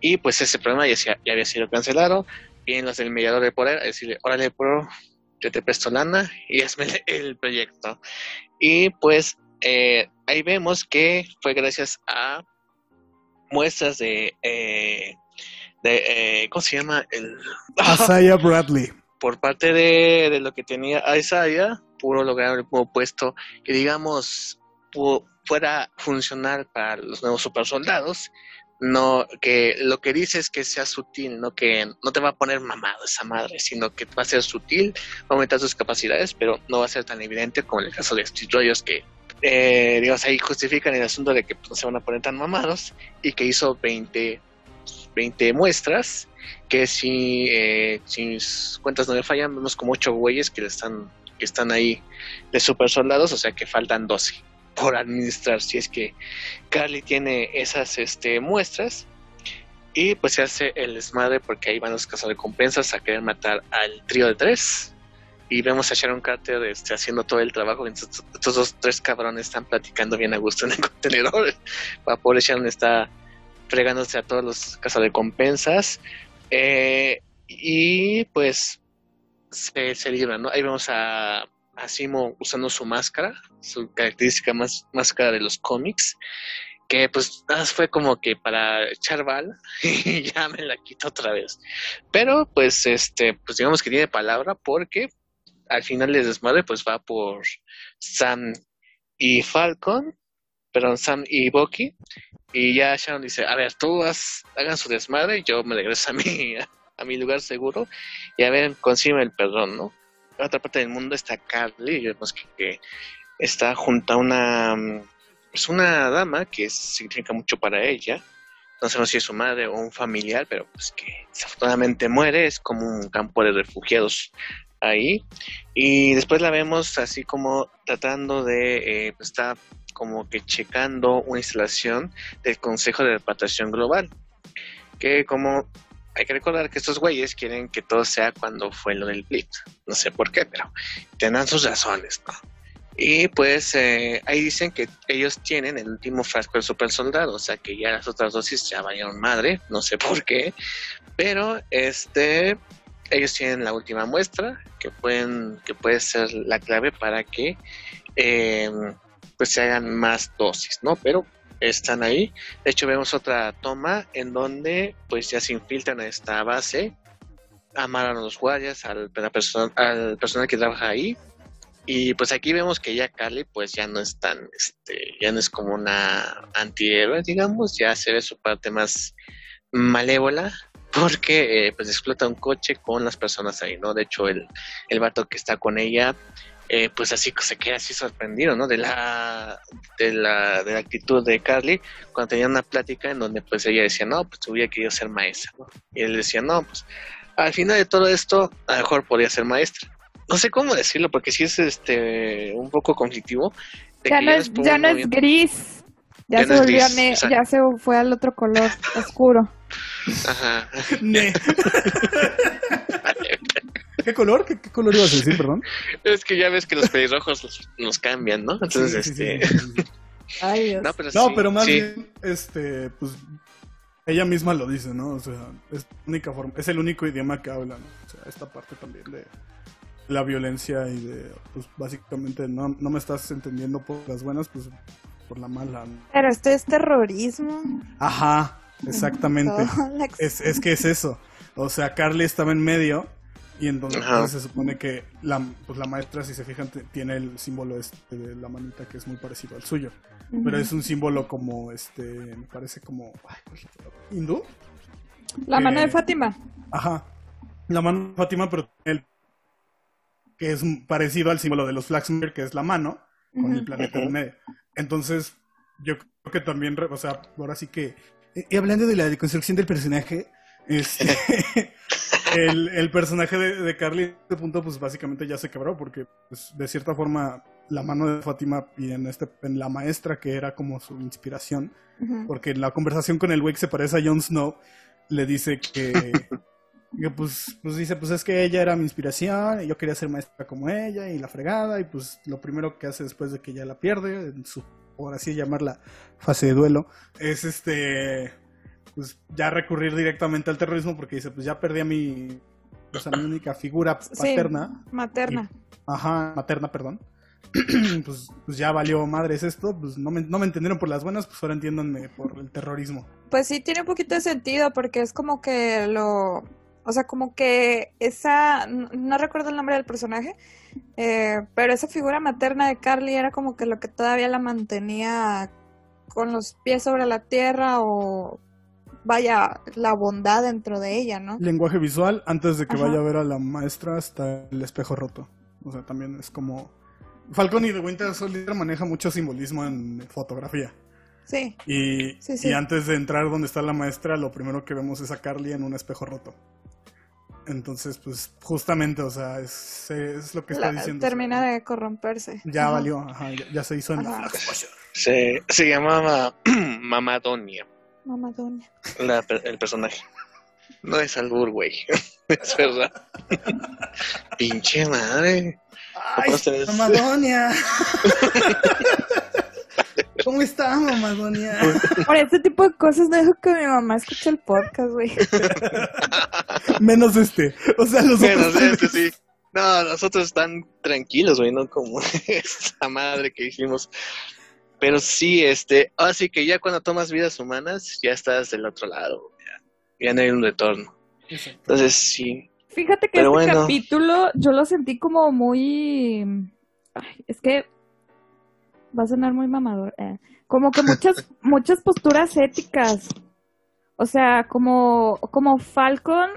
y pues ese programa ya, ya había sido cancelado vienen los del mediador de poder a decirle órale bro yo te presto lana y hazme el proyecto y pues eh, ahí vemos que fue gracias a muestras de eh, de eh, cómo se llama el Asaya Bradley. por parte de, de lo que tenía Isaiah pudo lograr nuevo puesto que digamos pu- fuera funcional para los nuevos super soldados no que lo que dice es que sea sutil no que no te va a poner mamado esa madre sino que va a ser sutil va a aumentar sus capacidades pero no va a ser tan evidente como en el caso de Steve Rogers que eh, digamos ahí justifican el asunto de que pues, no se van a poner tan mamados y que hizo 20 20 muestras que si, eh, mis cuentas no me fallan, vemos como ocho güeyes que están, que están ahí de super soldados, o sea que faltan 12 por administrar, si es que Carly tiene esas este, muestras. Y pues se hace el desmadre porque ahí van los cazarrecompensas a querer matar al trío de tres. Y vemos a Sharon Carter este, haciendo todo el trabajo. mientras estos dos, tres cabrones están platicando bien a gusto en el contenedor. La pobre Sharon está fregándose a todos los cazarrecompensas. Eh, y pues se, se libran, ¿no? Ahí vemos a, Simo usando su máscara, su característica más máscara de los cómics, que pues nada fue como que para echar bala y ya me la quito otra vez. Pero pues este, pues digamos que tiene palabra porque al final del desmadre pues va por Sam y Falcon, perdón, Sam y Bucky, y ya Sharon dice, a ver, tú haz, hagan su desmadre, yo me regreso a mi, a mi lugar seguro y a ver, consigue el perdón, ¿no? En otra parte del mundo está Carly, y vemos que, que está junto a una, pues una dama que significa mucho para ella, no sabemos si es su madre o un familiar, pero pues que desafortunadamente muere, es como un campo de refugiados ahí, y después la vemos así como tratando de, eh, pues está como que checando una instalación del Consejo de Repatriación Global, que como hay que recordar que estos güeyes quieren que todo sea cuando fue lo del Blitz, no sé por qué, pero tendrán sus razones, ¿no? Y pues eh, ahí dicen que ellos tienen el último frasco del super soldado, o sea que ya las otras dosis ya vayan madre, no sé por qué, pero este ellos tienen la última muestra que pueden que puede ser la clave para que eh, pues se hagan más dosis, ¿no? Pero están ahí. De hecho, vemos otra toma en donde pues ya se infiltran a esta base, amaron a los guardias, al, persona, al personal que trabaja ahí. Y pues aquí vemos que ya Carly pues ya no es tan, este, ya no es como una antihéroe, digamos, ya se ve su parte más malévola porque eh, pues explota un coche con las personas ahí, ¿no? De hecho, el, el vato que está con ella eh, pues así se queda así sorprendido, ¿no? De la, de la, de la actitud de Carly cuando tenía una plática en donde pues ella decía, no, pues hubiera querido ser maestra, ¿no? Y él decía, no, pues al final de todo esto, a lo mejor podría ser maestra. No sé cómo decirlo, porque sí es este un poco conflictivo. de Ya que no es, ya no gris. Ya, Ya se no volvió, gris, ne- ya se fue al otro color oscuro. Ajá. Ne. ¿Qué color? ¿Qué, qué color ibas a decir, perdón? Es que ya ves que los pelirrojos los, los cambian, ¿no? Entonces, Sí, este. sí, sí, sí. Ay, Dios. No, pero, No, sí, pero más sí. bien, este, pues, ella misma lo dice, ¿no? O sea, es la única forma, es el único idioma que hablan, ¿no? O sea, esta parte también de la violencia y de, pues, básicamente, no, no me estás entendiendo por las buenas, pues, por la mala. ¿no? Pero esto es terrorismo. Ajamente, exactamente. Es, es que es eso. O sea, Carly estaba en medio y entonces Ajá. pues, se supone que la, pues, la maestra, si se fijan, tiene el símbolo este de la manita que es muy parecido al suyo. Pero es un símbolo como, este, me parece como... ¿Hindú? La mano de Fátima. Ajá. La mano de Fátima, pero el que es parecido al símbolo de los Flaxmere, que es la mano, con el planeta en medio. Entonces, yo creo que también, o sea, ahora sí que... eh, Y hablando de la deconstrucción del personaje, este, el, el personaje de, de Carly en este punto, pues básicamente ya se quebró, porque pues, de cierta forma la mano de Fátima y en, este, en la maestra, que era como su inspiración, porque en la conversación con el güey que se parece a Jon Snow, le dice que, que, pues, pues dice, pues es que ella era mi inspiración, y yo quería ser maestra como ella, y la fregada, y pues lo primero que hace después de que ya la pierde, en su, por así llamarla, fase de duelo, es este, pues ya recurrir directamente al terrorismo, porque dice, pues ya perdí a mi, o sea, mi única figura Sí. paterna, Materna. Ajá, materna, perdón. pues, pues ya valió madres esto, pues no me, no me entendieron por las buenas, pues ahora entiéndanme por el terrorismo. Pues sí, tiene un poquito de sentido porque es como que lo... O sea, como que esa... No, no recuerdo el nombre del personaje, eh, pero esa figura materna de Carly era como que lo que todavía la mantenía con los pies sobre la tierra o... Vaya, la bondad dentro de ella, ¿no? Lenguaje visual, antes de que Ajá. vaya a ver a la maestra hasta el espejo roto. O sea, también es como... Falcon y The Winter Soldier maneja mucho simbolismo en fotografía. Sí, Y, Sí, sí. y antes de entrar donde está la maestra, lo primero que vemos es a Carly en un espejo roto. Entonces, pues justamente, o sea, es, es lo que está la- diciendo. termina de corromperse. Ya Ajá. valió, ajá, ya, ya se hizo en la Se, se llamaba Mamadonia, Mamadonia. la per- el personaje. No es albur, güey. es verdad. Pinche madre. ¡Ay, Mamadonia! ¿Cómo está, Mamadonia? Por este tipo de cosas no dejo que mi mamá escuche el podcast, güey. Menos este. O sea, los otros. este sí. No, nosotros están tranquilos, güey, no como esta madre que hicimos. Pero sí, este, así que ya cuando tomas vidas humanas, ya estás del otro lado, ya, ya no hay un retorno. Exacto. Entonces sí, Fíjate que Pero este bueno. capítulo yo lo sentí como muy... Ay, es que va a sonar muy mamador. eh. Como que muchas, muchas posturas éticas. O sea, como, como Falcon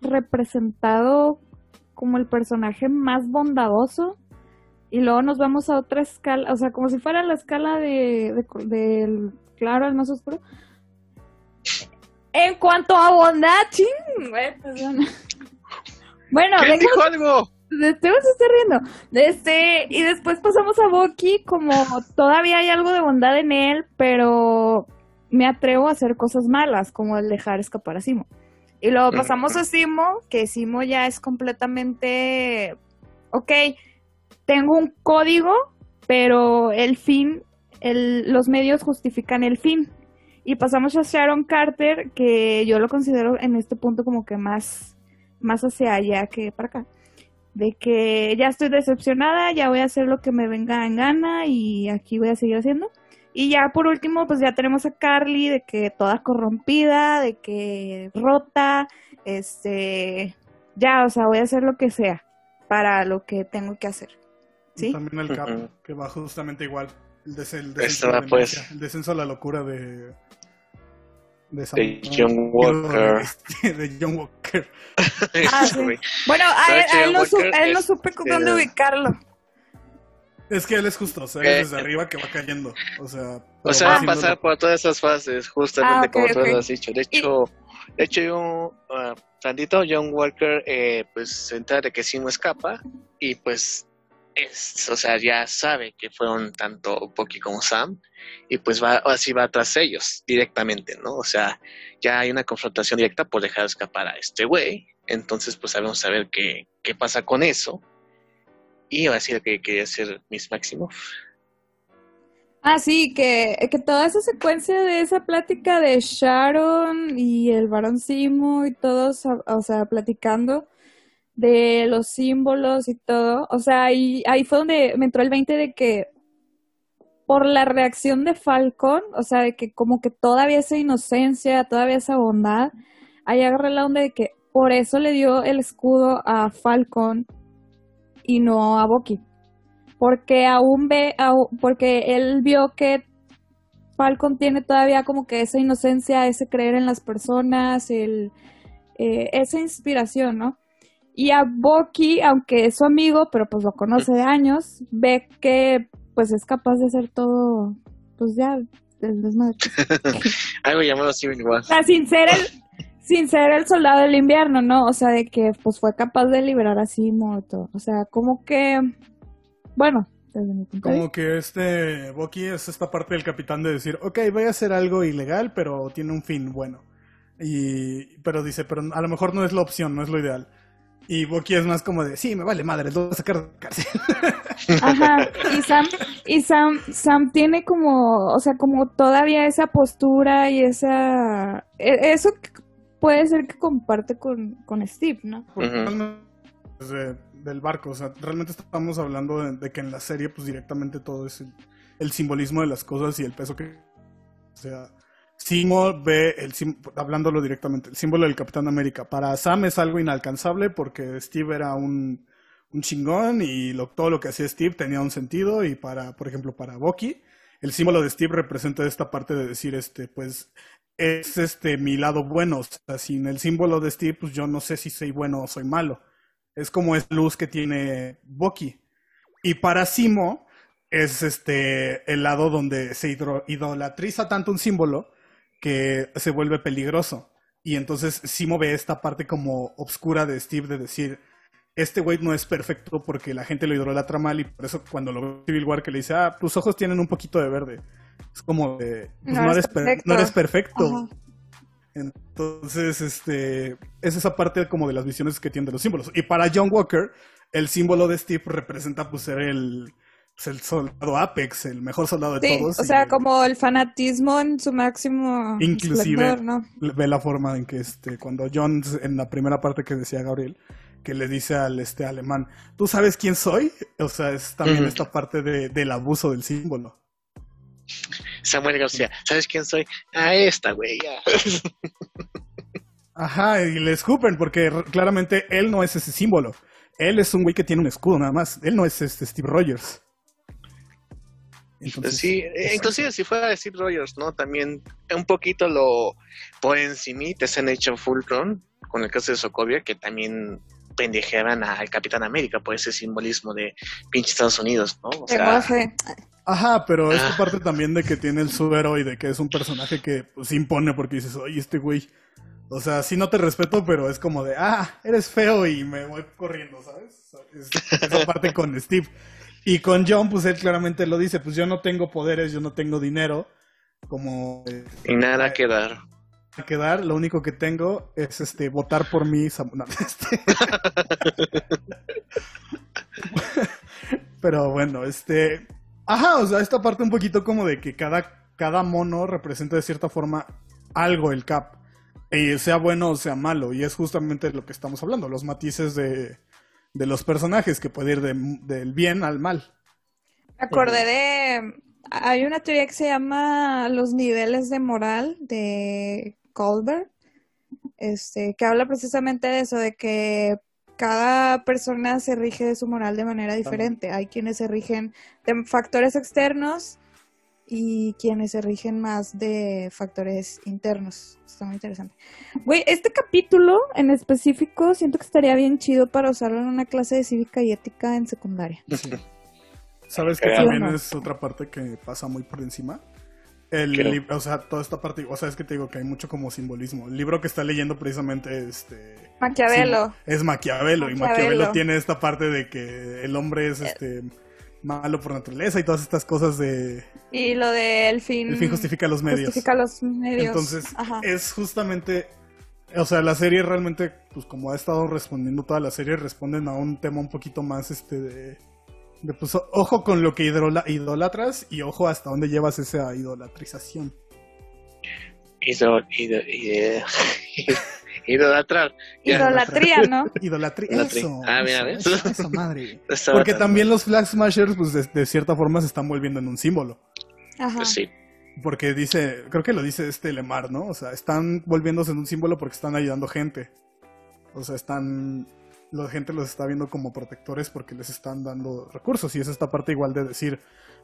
representado como el personaje más bondadoso. Y luego nos vamos a otra escala, o sea, como si fuera la escala de, de- del claro al más oscuro. En cuanto a bondad, ching, perdona. Bueno, ¿quién venga, dijo algo? Esteban se está riendo. Este, y después pasamos a Bucky, como todavía hay algo de bondad en él, pero me atrevo a hacer cosas malas, como el dejar escapar a Simo. Y luego pasamos a Simo, que Simo ya es completamente, ok, tengo un código, pero el fin, el, los medios justifican el fin. Y pasamos a Sharon Carter, que yo lo considero en este punto como que más, más hacia allá que para acá de que ya estoy decepcionada, ya voy a hacer lo que me venga en gana y aquí voy a seguir haciendo. Y ya por último, pues ya tenemos a Carly de que toda corrompida, de que rota, este, ya, o sea, voy a hacer lo que sea para lo que tengo que hacer. ¿Sí? También el Cap, que va justamente igual. El, des- el Esta descenso, pues. el descenso a la locura de. De, Sam- De no, John Walker. De, John Walker. Ah, sí. Bueno, a él, ¿Sabes a él no, su- a él no supe eh, dónde ubicarlo. Es que él es justo, o sea, Eh, es desde arriba que va cayendo. O sea, O sea, va va a pasar por todas esas fases, justamente Ah, como tú ok. lo has dicho. De hecho, de hecho yo, ah, tantito, John Walker, eh, pues se entera de que Simo escapa y pues es, o sea, ya sabe que fueron tanto Bucky como Sam y pues va, así va tras ellos directamente, ¿no? O sea, ya hay una confrontación directa por dejar escapar a este güey, entonces pues sabemos saber qué, qué pasa con eso y va a decir que quería ser Miss Maximoff. Ah, sí, que, que toda esa secuencia de esa plática de Sharon y el varón Simo y todos, o sea, platicando de los símbolos y todo. O sea, ahí, ahí fue donde me entró el 20 de que por la reacción de Falcon, o sea, de que como que todavía esa inocencia, todavía esa bondad, ahí agarré la onda de que por eso le dio el escudo a Falcon y no a Bucky porque aún ve, porque él vio que Falcon tiene todavía como que esa inocencia, ese creer en las personas, el, eh, esa inspiración, ¿no? Y a Bucky, aunque es su amigo, pero pues lo conoce de años, ve que pues es capaz de hacer todo, pues ya, el desmadre. Algo llamado War. O sea, sin ser el, sin ser el soldado del invierno, ¿no? O sea, de que pues fue capaz de liberar a Simo y todo. O sea, como que bueno, Como que este Bucky es esta parte del capitán de decir, ok, voy a hacer algo ilegal, pero tiene un fin bueno. Y, pero dice, pero a lo mejor no es la opción, no es lo ideal. Y Bucky es más como de, sí, me vale madre, lo voy a sacar de cárcel. Ajá, y Sam, y Sam, Sam tiene como, o sea, como todavía esa postura y esa, e, eso puede ser que comparte con, con Steve, ¿no? del barco. O sea, realmente estamos hablando de, que en la serie, pues directamente todo es el, simbolismo de las cosas y el peso que. O sea, Simo ve, el hablándolo directamente, el símbolo del Capitán América. Para Sam es algo inalcanzable porque Steve era un, un chingón y lo, todo lo que hacía Steve tenía un sentido. Y para, por ejemplo, para Bucky, el símbolo de Steve representa esta parte de decir, este, pues, es este mi lado bueno. O sea, sin el símbolo de Steve, pues yo no sé si soy bueno o soy malo. Es como esa luz que tiene Bucky. Y para Simo es este el lado donde se idolatriza tanto un símbolo que se vuelve peligroso. Y entonces Simo ve esta parte como obscura de Steve de decir, este güey no es perfecto porque la gente lo idolatra mal y por eso cuando lo ve Civil War que le dice, ah, tus ojos tienen un poquito de verde. Es como de, pues no, eres, perfecto. no, eres, perfecto. Entonces, este, es esa parte como de las visiones que tiene de los símbolos. Y para John Walker, el símbolo de Steve representa pues ser el, pues, el soldado Apex, el mejor soldado de todos. O sea, como el fanatismo en su máximo Inclusive ve la forma en que este, cuando John, en la primera parte que decía Gabriel, que le dice al este alemán, ¿tú sabes quién soy? O sea, es también esta parte de, del abuso del símbolo. Samuel García, ¿sabes quién soy? A esta, güey, Ajá, y le escupen porque claramente él no es ese símbolo. Él es un güey que tiene un escudo nada más. Él no es este Steve Rogers. Sí, eh, inclusive si fuera Steve Rogers, ¿no? También un poquito lo por encimita se han hecho Fulcron con el caso de Sokovia, que también pendejeaban al Capitán América por ese simbolismo de pinche Estados Unidos, ¿no? O sea, Ajá, pero esta ah. parte también de que tiene el y de que es un personaje que pues, impone porque dices, oye, este güey. O sea, sí no te respeto, pero es como de, ah, eres feo y me voy corriendo, ¿sabes? esa parte con Steve. Y con John, pues él claramente lo dice, pues yo no tengo poderes, yo no tengo dinero, como... Eh, y nada que dar. Que dar, lo único que tengo es este votar por mí. No, este... pero bueno, este Ajá, o sea, esta parte un poquito como de que cada, cada mono representa de cierta forma algo el cap. Y sea bueno o sea malo. Y es justamente lo que estamos hablando, los matices de, de los personajes, que puede ir del bien al mal. Me acordé de... Hay una teoría que se llama los niveles de moral de Colbert, este, que habla precisamente de eso, de que cada persona se rige de su moral de manera diferente. Hay quienes se rigen de factores externos y quienes se rigen más de factores internos. Está muy interesante. Güey, este capítulo en específico siento que estaría bien chido para usarlo en una clase de cívica y ética en secundaria. ¿Sabes que también es otra parte que pasa muy por encima? El libro, o sea, toda esta parte, o sea, es que te digo que hay mucho como simbolismo. El libro que está leyendo precisamente este Maquiavelo. Sí, es Maquiavelo, y Maquiavelo. Maquiavelo tiene esta parte de que el hombre es este malo por naturaleza y todas estas cosas de Y lo de el fin. el fin justifica los medios. Justifica los medios. Entonces, Ajá. es justamente, o sea, la serie realmente, pues como ha estado respondiendo toda la serie, responden a un tema un poquito más, este, de, de, pues, ojo con lo que idola- idolatras y ojo hasta dónde llevas esa idolatrización. Ido, ido, ido, idolatrar. Idolatría, ¿no? Idolatría. Eso, Ah, mira, eso, eso, eso, madre. Porque también los Flag Smashers, pues de, de cierta forma se están volviendo en un símbolo. Ajá. Pues sí. Porque dice, creo que lo dice este Lemar, ¿no? O sea, están volviéndose en un símbolo porque están ayudando gente. O sea, están. La gente los está viendo como protectores porque les están dando recursos. Y es esta parte igual de decir,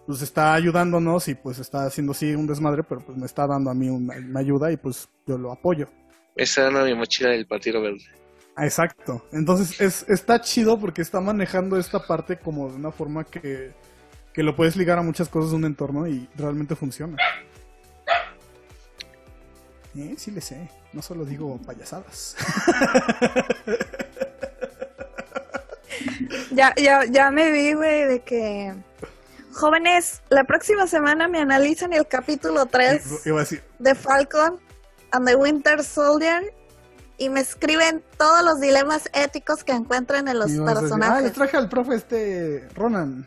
pues está ayudándonos y pues está haciendo sí un desmadre, pero pues me está dando a mí una, una ayuda y pues yo lo apoyo. Esa era mi mochila del Partido Verde. Ah, Exacto. Entonces es, está chido porque está manejando esta parte como de una forma que, que lo puedes ligar a muchas cosas de un entorno y realmente funciona. Eh, sí le sé. No solo digo payasadas. Ya, ya, ya me vi, güey, de que. Jóvenes, la próxima semana me analizan el capítulo 3 Iba a decir, de Falcon and the Winter Soldier y me escriben todos los dilemas éticos que encuentren en los a decir, ah, le personajes. traje al profe este Ronan.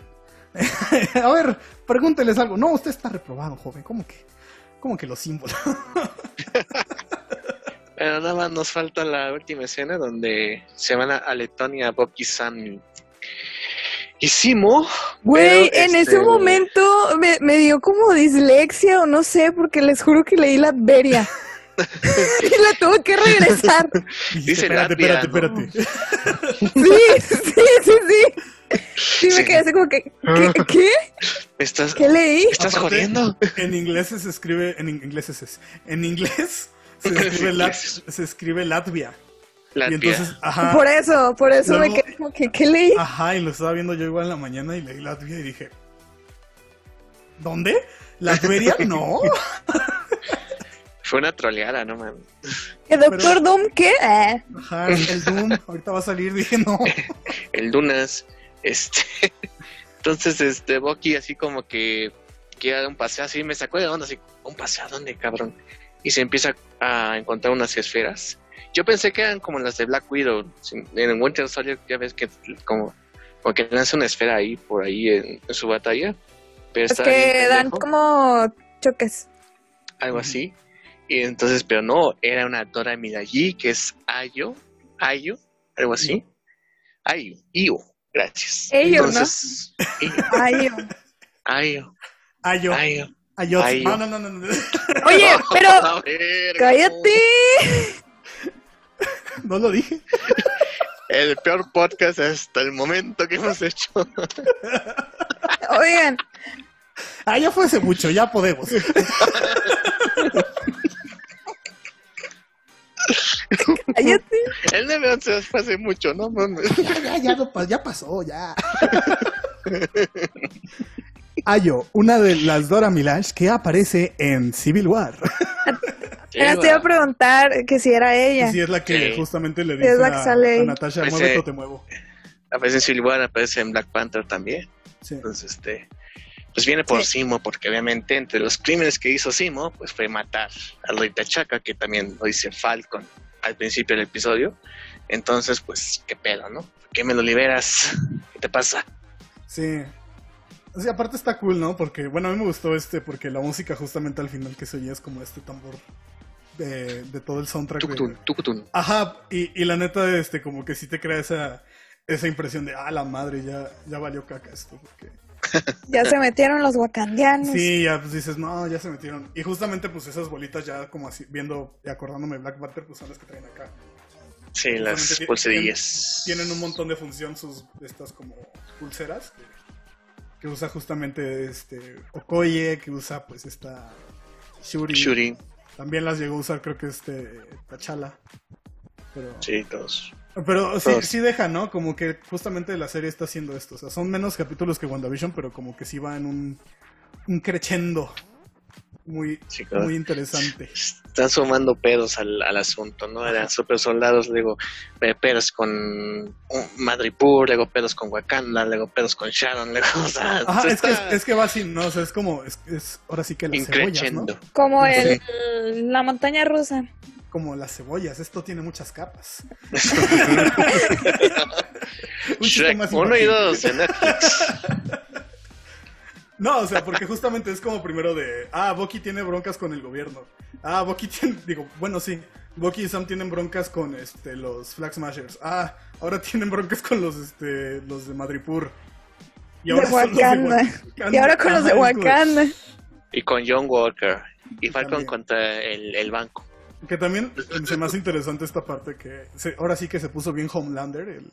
a ver, pregúnteles algo. No, usted está reprobado, joven. ¿Cómo que? ¿Cómo que los símbolos? Pero nada más nos falta la última escena donde se van a, Letonia Bob y Sam y Simo. Güey, en este, ese momento me, me dio como dislexia o no sé, porque les juro que leí la Adveria. y la tuve que regresar. Dice espérate, Latvia, espérate, espérate. Sí, sí, sí, sí. Sí, me Sí. quedé así como que, ¿qué? ¿Qué, ¿Me estás, ¿Qué leí? ¿me estás Aparte, jodiendo? En inglés se escribe, en inglés es, en inglés se escribe, Lat- se escribe Latvia. La y entonces, ajá, Por eso, por eso me quedé como que, ¿qué leí? ajá, y lo estaba viendo yo igual en la mañana y leí Latvia y dije, ¿dónde? ¿Latveria? No. Fue una troleada, no mames. ¿El Doctor Doom qué? Eh, Ajá, el Doom, ahorita va a salir, dije, no. El Dunas. Este. Entonces, este, Bucky así como que quiere dar un paseo así, me sacó de onda así, ¿un paseo a dónde, cabrón? Y se empieza a encontrar unas esferas. Yo pensé que eran como las de Black Widow. En Winter Soldier ya ves que como, como que lanza una esfera ahí, por ahí en, en su batalla. Pero es que dan como choques. algo así. Y entonces, pero no, era una Dora Milaje, que es Ayo, Ayo, algo así. Ayo, Io, gracias. Ello, ¿no? entonces, Io, Ay, Ayo, Ayo, Ayo. Ayo. Ayo. No, no, no, no, no. Oye, pero ver, cállate. No lo dije. El peor podcast hasta el momento que hemos hecho. Oigan, Ah, ya fue hace mucho, ya podemos. cállate. El 911 fue hace mucho, ¿no? mames. Ya, ya, ya, no ya pasó, ya. Ayo, una de las Dora Milaje que aparece en Civil War. Apenas te iba a preguntar que si era ella. Sí, es la que Sí. justamente le Es dice a, a Natasha, Pues, muévete eh, o te muevo. Aparece en Civil War, aparece en Black Panther también. Sí. Entonces, este, pues viene por Sí. Simo, porque obviamente entre los crímenes que hizo Simo, pues fue matar al rey T'Chaka, que también lo dice Falcon al principio del episodio. Entonces, pues, qué pedo, ¿no? ¿Por qué me lo liberas? ¿Qué te pasa? Sí. Sí, aparte está cool, ¿no? Porque, bueno, a mí me gustó este, porque la música justamente al final que se oye es como este tambor de, de todo el soundtrack. de- Tucutun, tucutun. Ajá, y, y la neta, este, como que sí te crea esa, esa impresión de, ah, la madre, ya, ya valió caca esto. Porque... Ya se metieron los wakandianos. Sí, ya pues dices, no, ya se metieron. Y justamente, pues esas bolitas ya como así, viendo y acordándome Black Panther, pues son las que traen acá. Sí, las pulserillas. Tienen un montón de función sus, estas como pulseras que, que usa justamente este Okoye, que usa pues esta Shuri. Shuri, También las llegó a usar creo que este T'Challa. Pero, sí, todos. Pero sí, sí deja, ¿no? Como que justamente la serie está haciendo esto. O sea, son menos capítulos que WandaVision, pero como que sí va en un, un crescendo. muy, Chicos. muy interesante. Están sumando pedos al, al asunto, ¿no? Eran super soldados, luego eh, pedos con Madripoor, luego pedos con Wakanda, luego pedos con Sharon, luego, o sea, Ajá, es que, está es, es que va así, ¿no? O sea, es como, es, es ahora sí que las cebollas, ¿no? Como Sí. el, la montaña rusa. Como las cebollas, esto tiene muchas capas. Un Shrek más 1 y. 2 en Netflix. No, o sea, porque justamente es como primero de, ah, Bucky tiene broncas con el gobierno. Ah, Bucky tiene, digo, bueno, sí, Bucky y Sam tienen broncas con este los Flag Smashers. Ah, ahora tienen broncas con los este los de Madripoor. Y De ahora son los Wakanda. Wakanda. Y ahora con los de Wakanda. Y con John Walker. Y Falcon También. contra el, el banco. Que también se me hace interesante esta parte que se- ahora sí que se puso bien Homelander, el,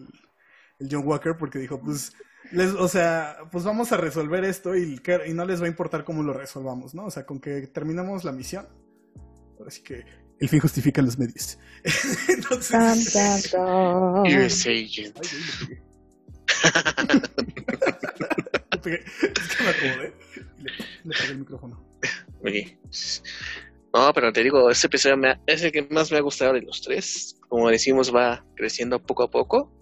el John Walker, porque dijo, pues, les, o sea, pues vamos a resolver esto y, y no les va a importar cómo lo resolvamos, ¿no? O sea, con que terminamos la misión. Ahora sí que el fin justifica los medios. Entonces... Tan, tan, tan. US Agent. Ay, güey, le pegué. Le pegué. Es que me acomodé y le, le pegué el micrófono. Oye. No, pero te digo, este episodio me ha- es el que más me ha gustado de los tres. Como decimos, va creciendo poco a poco.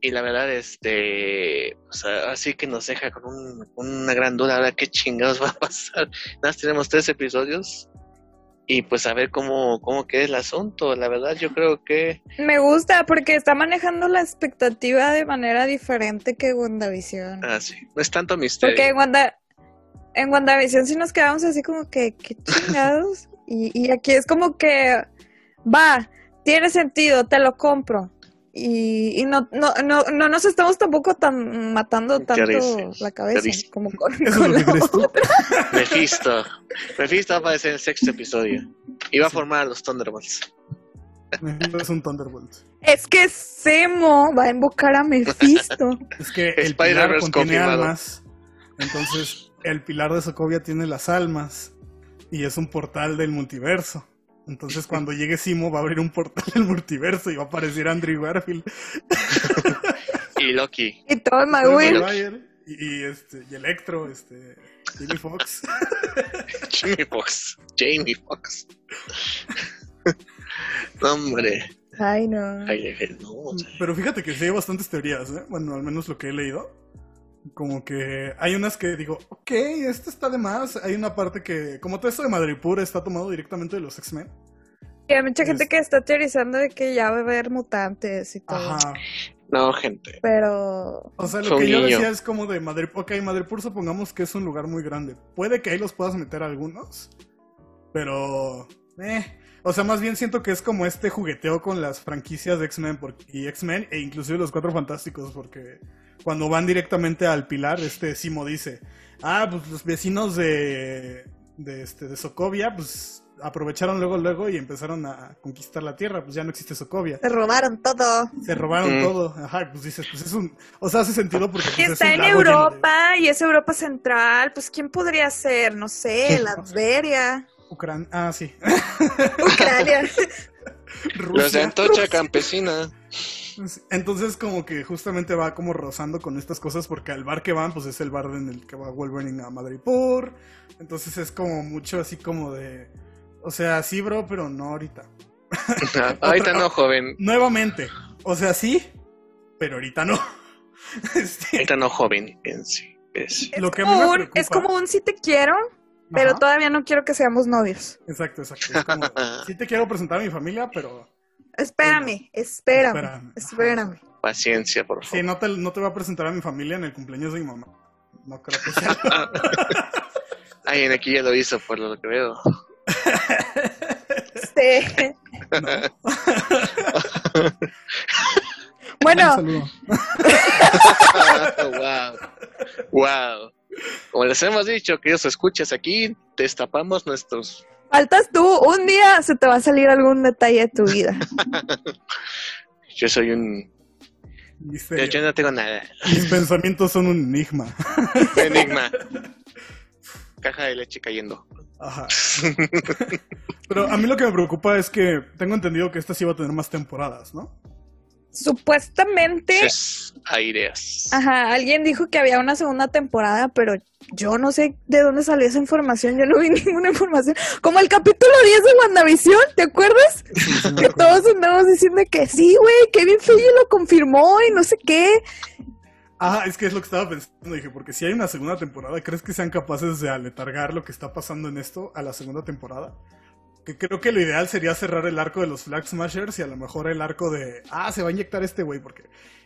Y la verdad, este, o sea, así que nos deja con un- una gran duda ahora qué chingados va a pasar. Nada más tenemos tres episodios. Y pues a ver cómo, cómo queda el asunto. La verdad, yo creo que Me gusta porque está manejando la expectativa de manera diferente que WandaVision. ah, sí, no es tanto misterio. Porque en, Wanda, en WandaVision sí nos quedamos así como que, ¿qué chingados? Y, y aquí es como que, va, tiene sentido, te lo compro. Y, y no, no, no, no nos estamos tampoco tan matando ¿Qué tanto dices? la dices? como con, ¿Eso es con la otra. Mephisto. Mephisto va a aparecer en el sexto episodio. Y va a formar a los Thunderbolts. Es un Thunderbolt. Es que Semo va a invocar a Mephisto. Es que el Spider-Verse pilar contiene confirmado. almas. Entonces, el pilar de Sokovia tiene las almas. Y es un portal del multiverso. Entonces, cuando llegue Simo, va a abrir un portal del multiverso y va a aparecer Andrew Garfield. Y Loki. y todo Tobey Maguire. Y, y, este, y Electro, este, Jimmy Fox. Jamie Foxx. Jamie Foxx. no, hombre. Ay, no. Ay, no, Pero fíjate que sí hay bastantes teorías, ¿eh? Bueno, al menos lo que he leído. Como que hay unas que digo, ok, esto está de más. Hay una parte que, como todo esto de Madripoor está tomado directamente de los X-Men. Y hay mucha gente Es- que está teorizando de que ya va a haber mutantes y todo. Ajá. no, gente. Pero O sea, lo que yo niño. decía es como de Madripoor. Ok, Madripoor supongamos que es un lugar muy grande. Puede que ahí los puedas meter algunos. Pero... Eh. O sea, más bien siento que es como este jugueteo con las franquicias de X-Men por- y X-Men e inclusive los Cuatro Fantásticos porque cuando van directamente al pilar, este Simo dice, ah, pues los vecinos de, de, este, de Sokovia, pues aprovecharon luego, luego y empezaron a conquistar la Tierra, pues ya no existe Sokovia. se robaron todo. Se robaron Mm. todo. Ajá, pues dices, pues es un... O sea, hace sentido porque... Pues, es está un en de- Europa y es Europa Central. Pues, ¿quién podría ser? No sé, Latveria, Ucran- Ah, sí. Ucrania. Los de Rusia. Antocha Campesina. Entonces como que justamente va como rozando con estas cosas porque al bar que van pues es el bar en el que va Wolverine a Madripoor. Entonces es como mucho así como de... O sea, sí, bro, pero no ahorita. Ahorita no, joven. Nuevamente. O sea, sí, pero ahorita no. Este, Ahorita no, joven. En sí. Es- Es, Lo que a mí como me un, es como un sí te quiero, pero ajá, todavía no quiero que seamos novios. Exacto, exacto. Es como, sí te quiero presentar a mi familia, pero... Espérame, espérame, Espérame. espérame. Paciencia, por Sí, favor. no te, no te voy a presentar a mi familia en el cumpleaños de mi mamá. No creo que sea. Ay, en aquí ya lo hizo, por lo que veo. No. bueno, Un saludo. wow. Wow. Como les hemos dicho, queridos escuchas, aquí destapamos nuestros. faltas tú. Un día se te va a salir algún detalle de tu vida. Yo soy un. Yo, Misterio. yo no tengo nada. Mis pensamientos son un enigma. Enigma. Caja de leche cayendo. Ajá. Pero a mí lo que me preocupa es que tengo entendido que esta sí va a tener más temporadas, ¿no? Supuestamente, Es aireas. ajá, alguien dijo que había una segunda temporada, pero yo no sé de dónde salió esa información, yo no vi ninguna información. Como el capítulo 10 de WandaVision, ¿te acuerdas? Sí, Que todos andamos diciendo que sí, güey, Kevin Feige lo confirmó y no sé qué. Ah, es que es lo que estaba pensando. Dije, porque si hay una segunda temporada, ¿crees que sean capaces de aletargar lo que está pasando en esto a la segunda temporada? Que creo que lo ideal sería cerrar el arco de los Flag Smashers y a lo mejor el arco de. Ah, se va a inyectar este güey, porque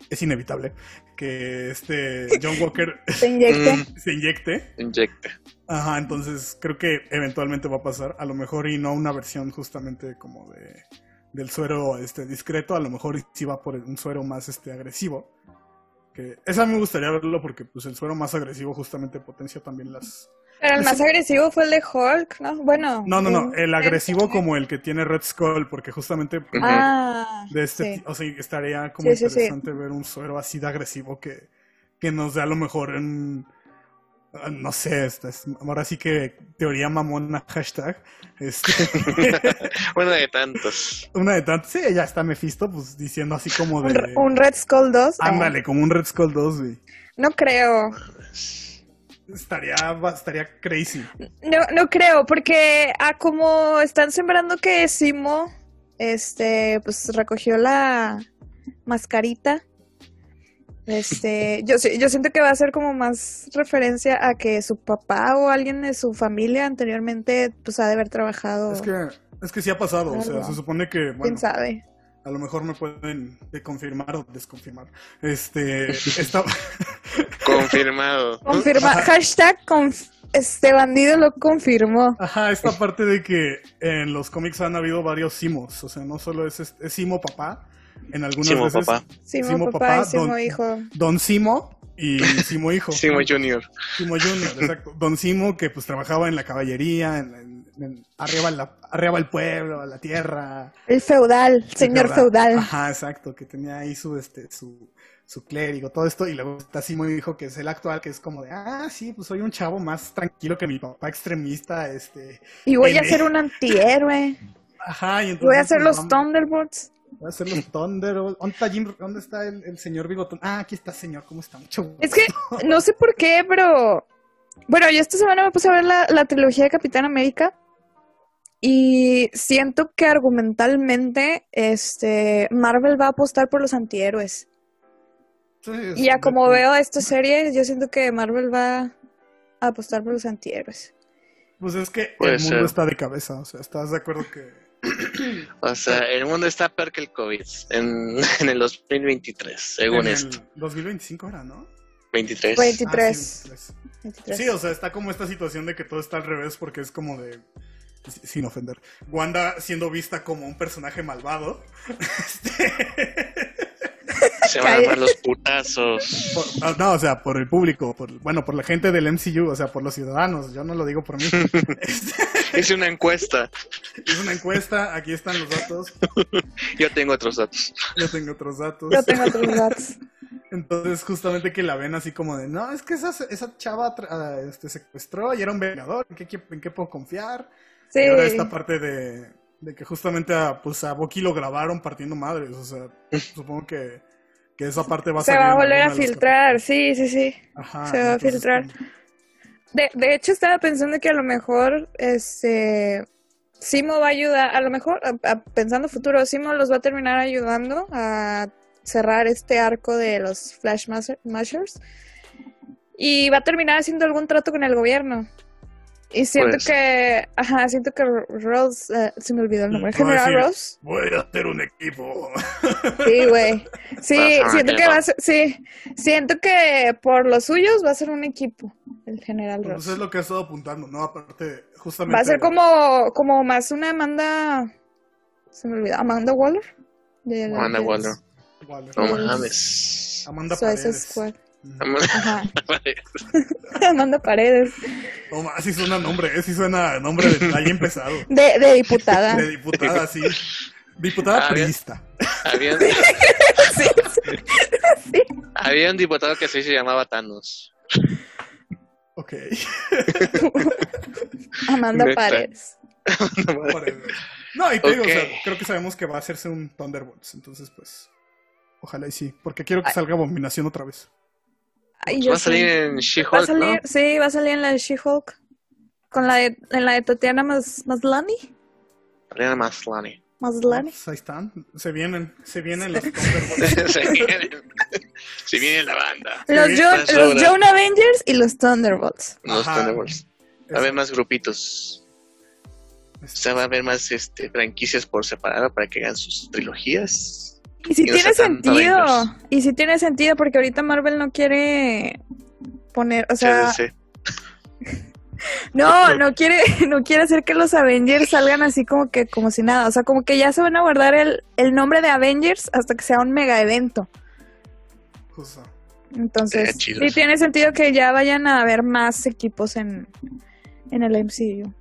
es inevitable que este John Walker Se inyecte. Se inyecte. inyecte. Ajá, entonces creo que eventualmente va a pasar. A lo mejor y no una versión justamente como de del suero este discreto, a lo mejor sí va por un suero más este agresivo. Que esa me gustaría verlo porque pues el suero más agresivo justamente potencia también las Pero el más agresivo fue el de Hulk, ¿no? Bueno. No, no, no, el- agresivo como el que tiene Red Skull porque justamente Ah, de este, sí. o sea, estaría como Sí, sí, sí. interesante ver un suero así de agresivo que, que nos dé a lo mejor en, no sé, este, es- ahora sí que teoría mamona hashtag, este, Uno de tantos. una de tantas, sí, ya está Mephisto, pues diciendo así como de, un Red Skull 2. eh, ándale, como un Red Skull 2, güey. no creo. Estaría, estaría crazy. No, no creo, porque a como están sembrando que Simo, este, pues recogió la mascarita. Este, yo, yo siento que va a ser como más referencia a que su papá o alguien de su familia anteriormente, pues ha de haber trabajado. Es que, es que sí ha pasado, o sea, se supone que, bueno, ¿Quién sabe? a lo mejor me pueden de confirmar o desconfirmar. Este, esta, Confirmado. Confirma, hashtag conf- este bandido lo confirmó. Ajá, esta parte de que en los cómics han habido varios Simos, o sea, no solo es, es Simo papá, en algunas Simo veces papá. Simo, Simo papá, papá, y Simo don- hijo. Don Simo y Simo hijo. Simo Junior. Simo Junior, exacto. Don Simo que pues trabajaba en la caballería, en, en- en- arriba, en la, arriba el pueblo, la tierra. El feudal, señor feudal. Ajá, exacto, que tenía ahí su, este, su, su clérigo, todo esto, y luego está Simo hijo, que es el actual, que es como de, ah, sí, pues soy un chavo más tranquilo que mi papá extremista, este, Y voy a ser un antihéroe. ajá, y entonces... Voy a hacer pues, los Thunderbolts. Voy a hacer los Thunderbolts. ¿Dónde está, Jim- ¿Dónde está el, el señor Bigotón? Ah, aquí está, señor. ¿Cómo está? Mucho gusto. Es que no sé por qué, pero. Bueno, yo esta semana me puse a ver la, la trilogía de Capitán América. Y siento que argumentalmente, este, Marvel va a apostar por los antihéroes. Sí, Y ya es- como veo esta serie, yo siento que Marvel va a apostar por los antihéroes. Pues es que Puede el mundo ser. está de cabeza. O sea, ¿estás de acuerdo que O sea, el mundo está peor que el COVID en, en el 2023, según en esto. el 2025 era, ¿no? 23. 23. Ah, sí, 23. 23. Sí, o sea, está como esta situación de que todo está al revés porque es como de... Sin ofender. Wanda siendo vista como un personaje malvado. Este, Se van a armar los putazos. por- ah, no, o sea, por el público, por, bueno, por la gente del MCU, o sea, por los ciudadanos. Yo no lo digo por mí. Hice una encuesta. es una encuesta, aquí están los datos. Yo tengo otros datos. Yo tengo otros datos. Yo tengo otros datos. Entonces, justamente que la ven así como de, no, es que esa, esa chava ah, este, secuestró y era un vengador, ¿en qué, en qué puedo confiar? Sí. Y ahora esta parte de, de que justamente a, pues, a Bucky lo grabaron partiendo madres, o sea, supongo que, que esa parte va a Se va a volver a filtrar, sí, sí, sí. Ajá, se va a filtrar. como- De, de hecho, estaba pensando que a lo mejor, este, Simo va a ayudar, a lo mejor, a- a- pensando futuro, Simo los va a terminar ayudando a cerrar este arco de los Flash Mashers y va a terminar haciendo algún trato con el gobierno. Y siento Pues. que, ajá, siento que Rose, eh, se me olvidó el nombre, General decir, Rose. Voy a hacer un equipo. Sí, güey. Sí, siento que va. a ser, sí, siento que por los suyos va a ser un equipo, el General Pues Rose. es lo que ha estado apuntando, ¿no? Aparte, justamente... Va a ser como, como más una Amanda. Se me olvidó. Amanda Waller. De la- Amanda Waller. Igual, No mames. Amanda Paredes. Ujú. Ajá. Amanda Paredes. No más, sí suena nombre, eh, sí suena nombre de alguien pesado. De, de diputada. De diputada, sí. Diputada priista. Había, Sí, sí. Sí. había un diputado que sí se llamaba Thanos. Ok. Amanda Neta. Paredes. Paredes. No, y te digo, o sea, Ok. creo que sabemos que va a hacerse un Thunderbolts, entonces pues. Ojalá y sí, porque quiero que salga Abominación otra vez. Ay, yo Va a salir en She-Hulk, sí, va a salir en la de She-Hulk. Con la de, en la de Tatiana Mas, Maslany. Ariana Maslany. Maslany. Pues ahí están, se vienen, se vienen los Thunderbolts. se, viene, se viene la banda. Los, Jo- los. Joan Avengers y los Thunderbolts. Los Ajá. Thunderbolts. Va a haber más grupitos. O sea, va a haber más este, franquicias por separado para que hagan sus trilogías. Y si Y tiene sentido. Avengers. Y si tiene sentido porque ahorita Marvel no quiere poner, o sea, Sí, sí, no, no quiere, no quiere hacer que los Avengers salgan así como que, como si nada. O sea, como que ya se van a guardar el, el nombre de Avengers hasta que sea un mega evento. Justo. Entonces, sí tiene sentido que ya vayan a haber más equipos en, en el MCU.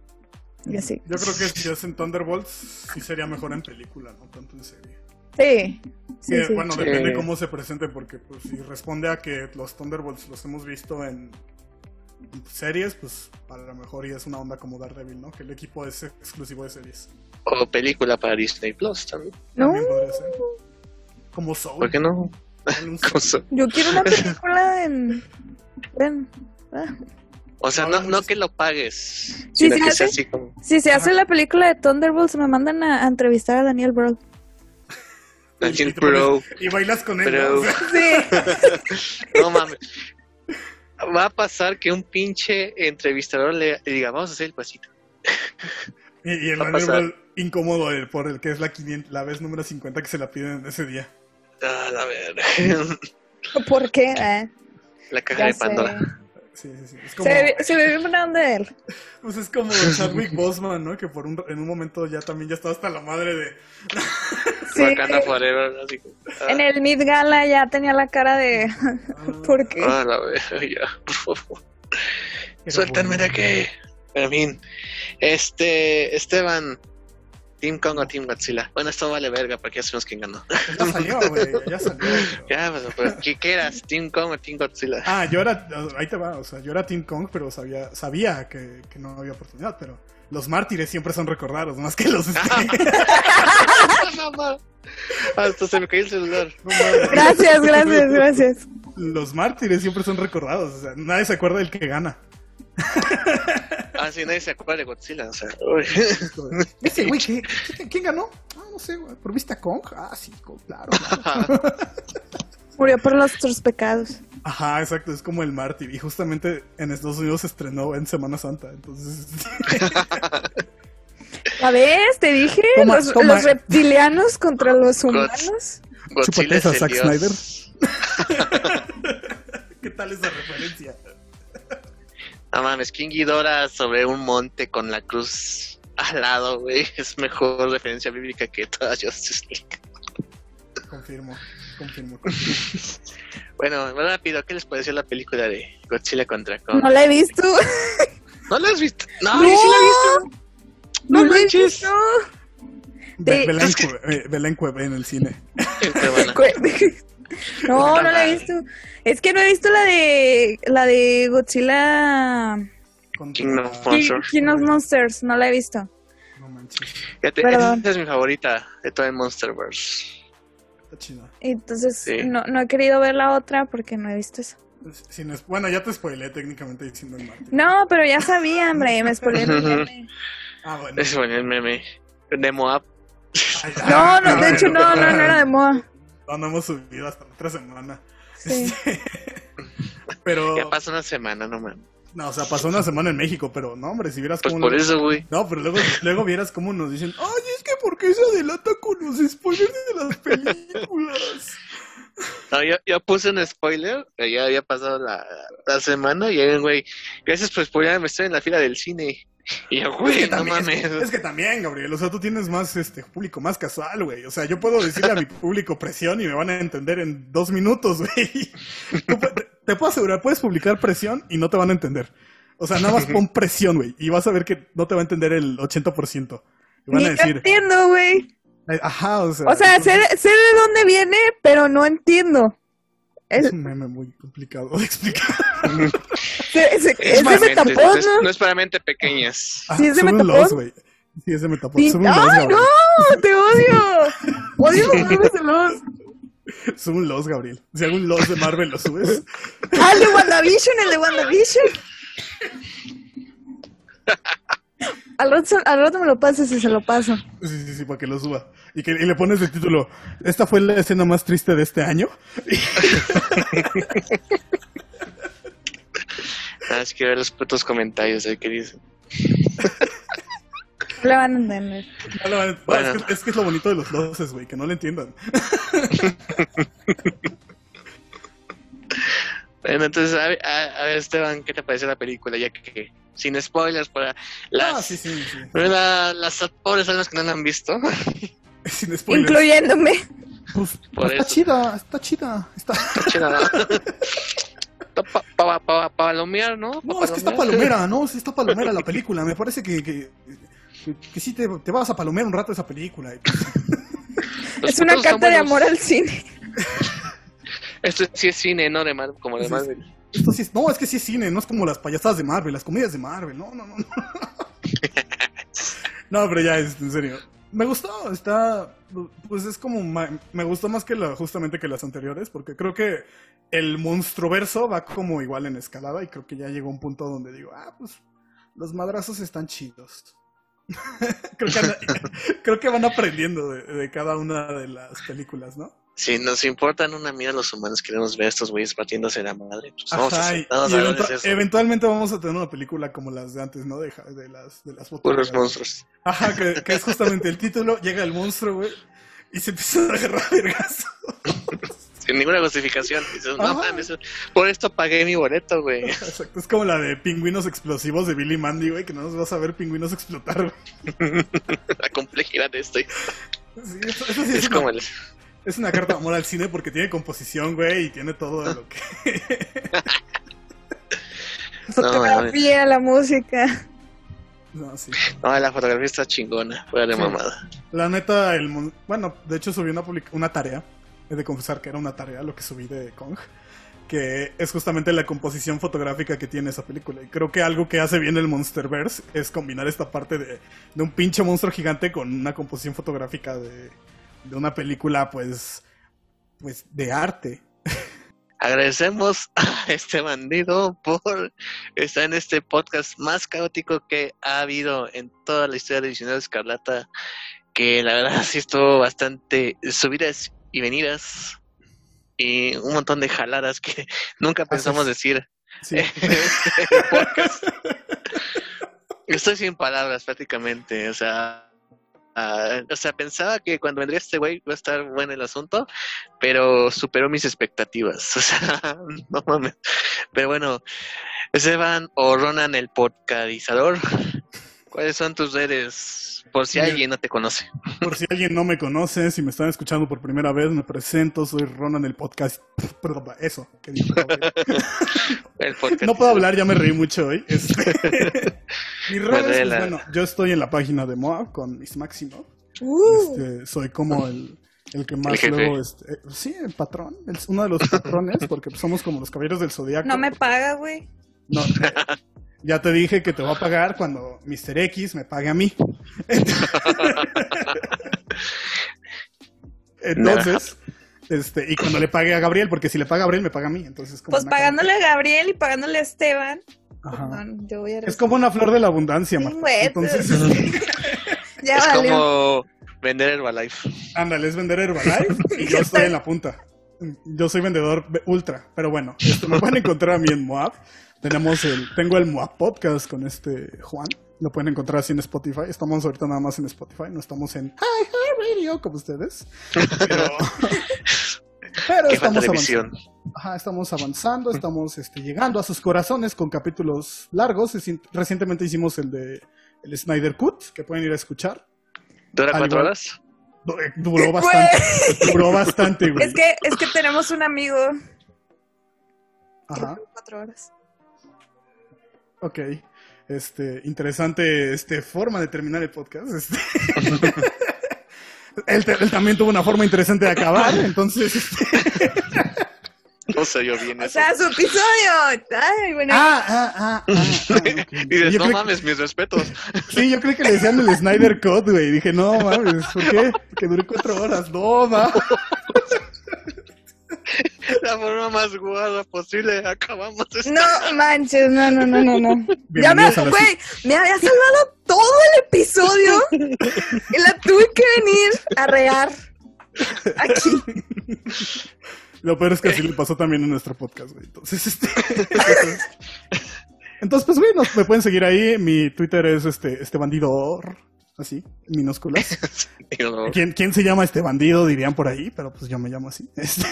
Y así. Yo creo que si hacen Thunderbolts, sí sería mejor en película, no tanto en serie. Sí. Sí, Que, sí. Bueno, Sí. depende cómo se presente, porque pues, si responde a que los Thunderbolts los hemos visto en series, pues a lo mejor y es una onda como Daredevil, ¿no? Que el equipo es exclusivo de series. O película para Disney Plus también. No, También podría ser. Como Soul. ¿Por qué no? Yo quiero una película en... en- ah. O sea, no, no que lo pagues, sino sí, que hace- sea así como. Si se hace Ajá. la película de Thunderbolts, me mandan a, a entrevistar a Daniel. Daniel Y. Y bailas con él. Pero- ¿no? Sí. No mames. Va a pasar que un pinche entrevistador le, le diga, vamos a hacer el pasito. y, y el a. Brühl incómodo el- por el que es la, 500 la vez número 50 que se la piden ese día. Ah, la verga. ¿Por qué? Eh, La caja ya de sé. Pandora. Sí, sí, sí. Es Se como, ve, se ve bien grande de él. pues es como Chadwick Boseman, ¿no? Que por un, en un momento ya también ya estaba hasta la madre de... Sí. Wakanda Forever. Así como, ah, En el Mid Gala ya tenía la cara de... ¿Por qué? ah, la verga, ya, por favor. Suéltame de aquí. En fin. Este, Esteban. Team Kong o Team Godzilla. Bueno, esto vale verga porque ya sabemos quién ganó. Ya salió, güey, ya salió. ya, pero, pero ¿qué, qué eras? ¿Team Kong o Team Godzilla? Ah, yo era, ahí te va, o sea, yo era Team Kong, pero sabía, sabía que, que no había oportunidad, pero los mártires siempre son recordados, más que los... No, no. Hasta se me cayó el celular. no. Gracias, gracias, gracias. Los mártires siempre son recordados, o sea, nadie se acuerda del que gana. Ah, sí, nadie se acuerda de Godzilla. O sea, uy. Ese güey, ¿qué- qué- ¿quién ganó? Ah, no sé, güey, ¿por vista Kong? Ah, sí, Kong, claro. claro. Murió por nuestros pecados. Ajá, exacto, es como el mártir, y justamente en Estados Unidos se estrenó en Semana Santa, entonces... ¿Ya ves? Te dije, Toma, los, toma. los reptilianos contra los humanos. Esa, el Zack dios. ¿Qué tal esa referencia? No mames, King Ghidorah sobre un monte con la cruz al lado, güey. Es mejor referencia bíblica que toda Justice League. Confirmo, confirmo. confirmo. Bueno, rápido, ¿qué les pareció la película de Godzilla contra Kong? No la he visto. ¿No la has visto? No, No. sí la he visto. No, No la he manches. visto. Ve-. Vela en Es que- eh, vela en en el cine. No, no la he visto. Es que no he visto la de la de Godzilla King of Monsters. King of Monsters, no la he visto. No manches, Fíjate, esa es mi favorita de todo el Monsterverse. está chida. Entonces Sí. no, no he querido ver la otra porque no he visto eso. Sin es- bueno, ya te spoilé técnicamente diciendo el Martín. No, pero ya sabía, hombre, me spoilé el meme. Ah, bueno. Es bueno el meme de Moab. Ay, No, no, de hecho no, no, no era de moda. No, no hemos subido hasta la otra semana. Sí. Pero, Ya pasó una semana, no mames. No, o sea, pasó una semana en México, pero no, hombre, si vieras Pues cómo... por nos- eso, güey. No, pero luego, luego vieras cómo nos dicen, ay, es que ¿por qué se adelanta con los spoilers de las películas? No, yo, yo puse un spoiler, que ya había pasado la, la semana, y ahí, güey, gracias por spoilerme, estoy en la fila del cine. Y yo, Es güey, que, no también, mames. es, es que también, Gabriel, o sea, tú tienes más este público más casual, güey. O sea, yo puedo decirle a mi público presión y me van a entender en dos minutos, güey. Te, te puedo asegurar, puedes publicar presión y no te van a entender. O sea, nada más pon presión, güey, y vas a ver que no te va a entender el 80%. Y van Ni a yo decir, entiendo, güey. eh, ajá, o sea, O sea, sé, sé de dónde viene, pero no entiendo. Es Es, un meme muy complicado de explicar. se- es para de Metapod, es- ¿no? no es para mente pequeñas. Ah, ¿Sí es de Metapod? güey. Sí, es de Metapod. Sí. ¡Ay, no! ¡Te odio! ¡Odio los memes de los! Sube un los, Gabriel. Si hago un los de Marvel, ¿lo subes? Ah, el de WandaVision, el de WandaVision. Al rato, al rato me lo pasas y se lo paso. Sí, sí, sí, para que lo suba. Y, que, y le pones el título, esta fue la escena más triste de este año. Ah, es que ver los putos comentarios, ¿eh? ¿qué dicen? No le van a entender. No, Bueno. es, que, es que es lo bonito de los loses, güey, que no le entiendan. Bueno, entonces, a ver, a- a ver, Esteban, ¿qué te parece la película? Ya que, sin spoilers, para las, Ah, sí, sí, sí. la- las pobres almas que no la han visto. Sin spoilers. Incluyéndome. Pues, Por está chida, está chida. Está... Está ¿no? Está pa, pa, pa- palomear, ¿no? Pa No, es que está palomear. palomera, no, sí está palomera la película. Me parece que, que, que, que sí te, te vas a palomear un rato esa película. Pues, Es una carta de amor al cine. Esto sí es cine, ¿no? De Marvel, como de Marvel. Esto sí es, no, es que sí es cine, no es como las payasadas de Marvel, las comedias de Marvel. No, no, no. No, no pero ya, es, en serio. Me gustó, está. Pues es como. Me gustó más que la, justamente que las anteriores, porque creo que el monstruoverso va como igual en escalada y creo que ya llegó un punto donde digo, ah, pues los madrazos están chidos. creo, que creo que van aprendiendo de cada una de las películas, ¿no? Si nos importan una mierda los humanos, queremos ver a estos güeyes partiéndose la madre. Pues vamos a Ajá, y, y eso. eventualmente vamos a tener una película como las de antes, ¿no? De, de las de las Puros monstruos. Ajá, que, que es justamente el título, llega el monstruo, güey, y se empieza a agarrar vergas. Sin ninguna justificación. Dices, no Ajá. mames, por esto pagué mi boleto, güey. Exacto, es como la de pingüinos explosivos de Billy Mandy, güey, que no nos vas a ver pingüinos explotar, güey. La complejidad de esto. Sí, eso, eso sí es, como el... es una carta de amor al cine porque tiene composición, güey, y tiene todo lo que... Fotografía, la música. No, sí. No, la fotografía está chingona, fuera de Sí. mamada. La neta, el mon- bueno, de hecho subí una, public- una tarea, he de confesar que era una tarea lo que subí de Kong, que es justamente la composición fotográfica que tiene esa película. Y creo que algo que hace bien el Monsterverse es combinar esta parte de, de un pinche monstruo gigante con una composición fotográfica de, de una película, pues, pues, de arte. Agradecemos a este bandido por estar en este podcast más caótico que ha habido en toda la historia de Visionario Escarlata, que la verdad sí estuvo bastante subidas y venidas y un montón de jaladas que nunca pensamos decir Sí. este podcast. Estoy sin palabras prácticamente, o sea, ah, o sea, pensaba que cuando vendría este güey iba a estar bueno el asunto, pero superó mis expectativas, o sea, no mames. Pero bueno, Esteban o Ronan el podcastizador, ¿cuáles son tus redes? Por si alguien no te conoce. Por si alguien no me conoce, si me están escuchando por primera vez, me presento, soy Ronan el podcast. Perdón, eso. que dije, El podcast. No puedo hablar, ya me reí mucho hoy. Este, Mis redes, pues, bueno, yo estoy en la página de Moab con Miss Máximo. Uh, Este, soy como el, el que más luego, este, eh, sí, el patrón, el- uno de los patrones, porque somos como los caballeros del zodiaco. no me paga, güey. No, ya te dije que te voy a pagar cuando Mr. X me pague a mí. Entonces, este, y cuando le pague a Gabriel, porque si le paga a Gabriel, me paga a mí. Entonces, como Pues pagándole a Gabriel y pagándole a Esteban. Ajá. No, yo voy a Es como una flor de la abundancia, Sí, güey, Entonces, Ya es valió. como vender Herbalife. ándale, es vender Herbalife y yo estoy en la punta. Yo soy vendedor ultra, pero bueno, este, me pueden encontrar a mí en Moab. Tenemos el, tengo el Moab Podcast con este Juan. Lo pueden encontrar así en Spotify. Estamos ahorita nada más en Spotify, no estamos en Radio como ustedes. Pero, pero estamos avanzando. Ajá, estamos avanzando, estamos este, llegando a sus corazones con capítulos largos. Recientemente hicimos el de el Snyder Cut, que pueden ir a escuchar. ¿Dura cuatro igual- horas? Eh, Duró bastante, duró bastante, güey. Es que, es que tenemos un amigo. Ajá, Cuatro horas. Ok. Este, interesante este, forma de terminar el podcast. Este. él, también tuvo una forma interesante de acabar, entonces... este, No se yo bien O eso. sea, su episodio. Ay, bueno. Ah, ah, ah, ah, ah, ok. Dices, Yo no mames, mis respetos. Sí, yo creí que le decían el Snyder Cut, güey. Dije, no mames, ¿por qué? Que duró cuatro horas. No, ma. la forma más guada posible acabamos esto. No manches, no, no, no, no, no. Ya me, güey, me había salvado todo el episodio y la tuve que venir a rear aquí. Lo peor es que así le pasó también en nuestro podcast, güey. Entonces, este. Entonces, pues, güey, nos- me pueden seguir ahí. Mi Twitter es este, este bandido. Así, minúsculas. No. ¿Quién, ¿Quién se llama este bandido? Dirían por ahí, pero pues yo me llamo así. Este,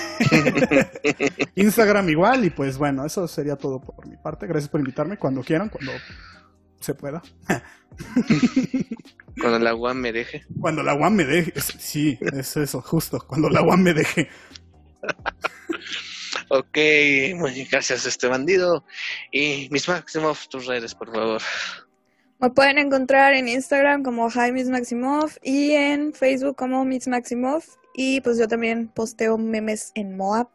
Instagram igual, y pues bueno, eso sería todo por mi parte. Gracias por invitarme cuando quieran, cuando se pueda. Cuando el agua me deje. Cuando la UAM me deje. Sí, es eso, justo. Cuando la UAM me deje. Ok, muy gracias este bandido. Y mis Maximoff, tus redes, por favor. Me pueden encontrar en Instagram como Hi Miss Maximov y en Facebook como Miss Maximov. Y pues yo también posteo memes en Moab.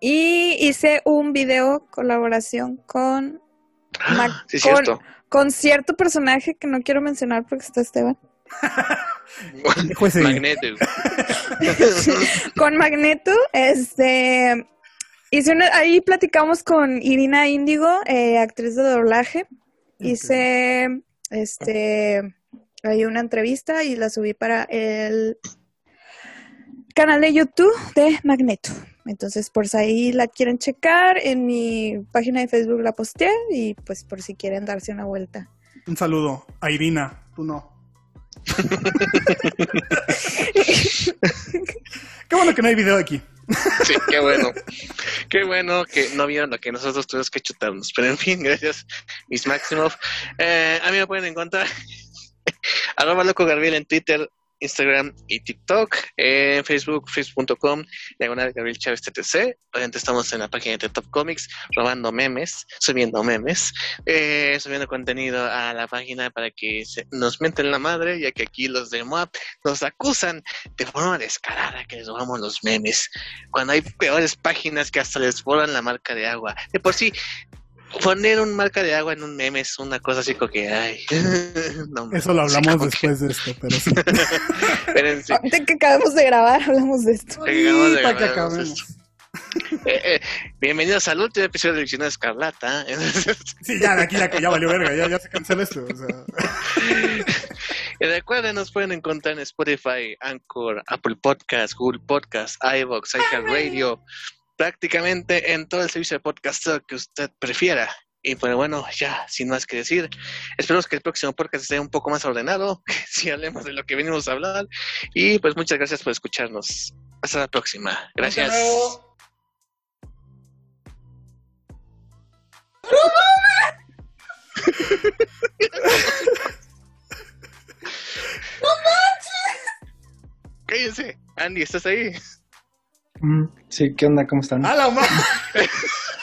Y hice un video colaboración con, Ma- Sí, con- cierto. con cierto personaje que no quiero mencionar porque está Esteban. Ese- Magneto. con Magneto, este hice una- ahí platicamos con Irina Índigo, eh, actriz de doblaje. Hice este hay una entrevista y la subí para el canal de YouTube de Magneto. Entonces, por si ahí la quieren checar, en mi página de Facebook la posteé y pues por si quieren darse una vuelta. Un saludo a Irina, tú no. Qué bueno que no hay video aquí. Sí, qué bueno. Qué bueno que no vieron lo que nosotros tuvimos que chutarnos. Pero en fin, gracias, Miss Maximoff. Eh, a mí me pueden encontrar arroba loco Gabriel en Twitter, Instagram y TikTok. En Facebook, facebook.com, diagonal Gabriel Chávez TTC. Obviamente estamos en la página de Top Comics, robando memes, subiendo memes, eh, subiendo contenido a la página para que se- nos menten la madre, ya que aquí los de Moab nos acusan de forma descarada que les robamos los memes cuando hay peores páginas que hasta les borran la marca de agua. De por sí, poner un marca de agua en un meme es una cosa así como que, ay, no, Eso lo sí, hablamos que- después de esto, pero sí. Ahorita que acabamos de grabar, hablamos de esto. Acabamos de Para que acabemos. Eh, eh, bienvenidos al último episodio de Diccionario Escarlata. Sí, ya, de aquí ya que ya valió verga, ya, ya se cancela esto. O sea, y recuerden, nos pueden encontrar en Spotify, Anchor, Apple Podcast, Google Podcast, iVoox, iHeartRadio, prácticamente en todo el servicio de podcast que usted prefiera. Y pues bueno, ya, sin más que decir, esperemos que el próximo podcast esté un poco más ordenado, que si hablemos de lo que venimos a hablar. Y pues muchas gracias por escucharnos. Hasta la próxima. Gracias. Cállense. Andy, ¿estás ahí? Mm, Sí, ¿qué onda? ¿Cómo están? ¡A la ma-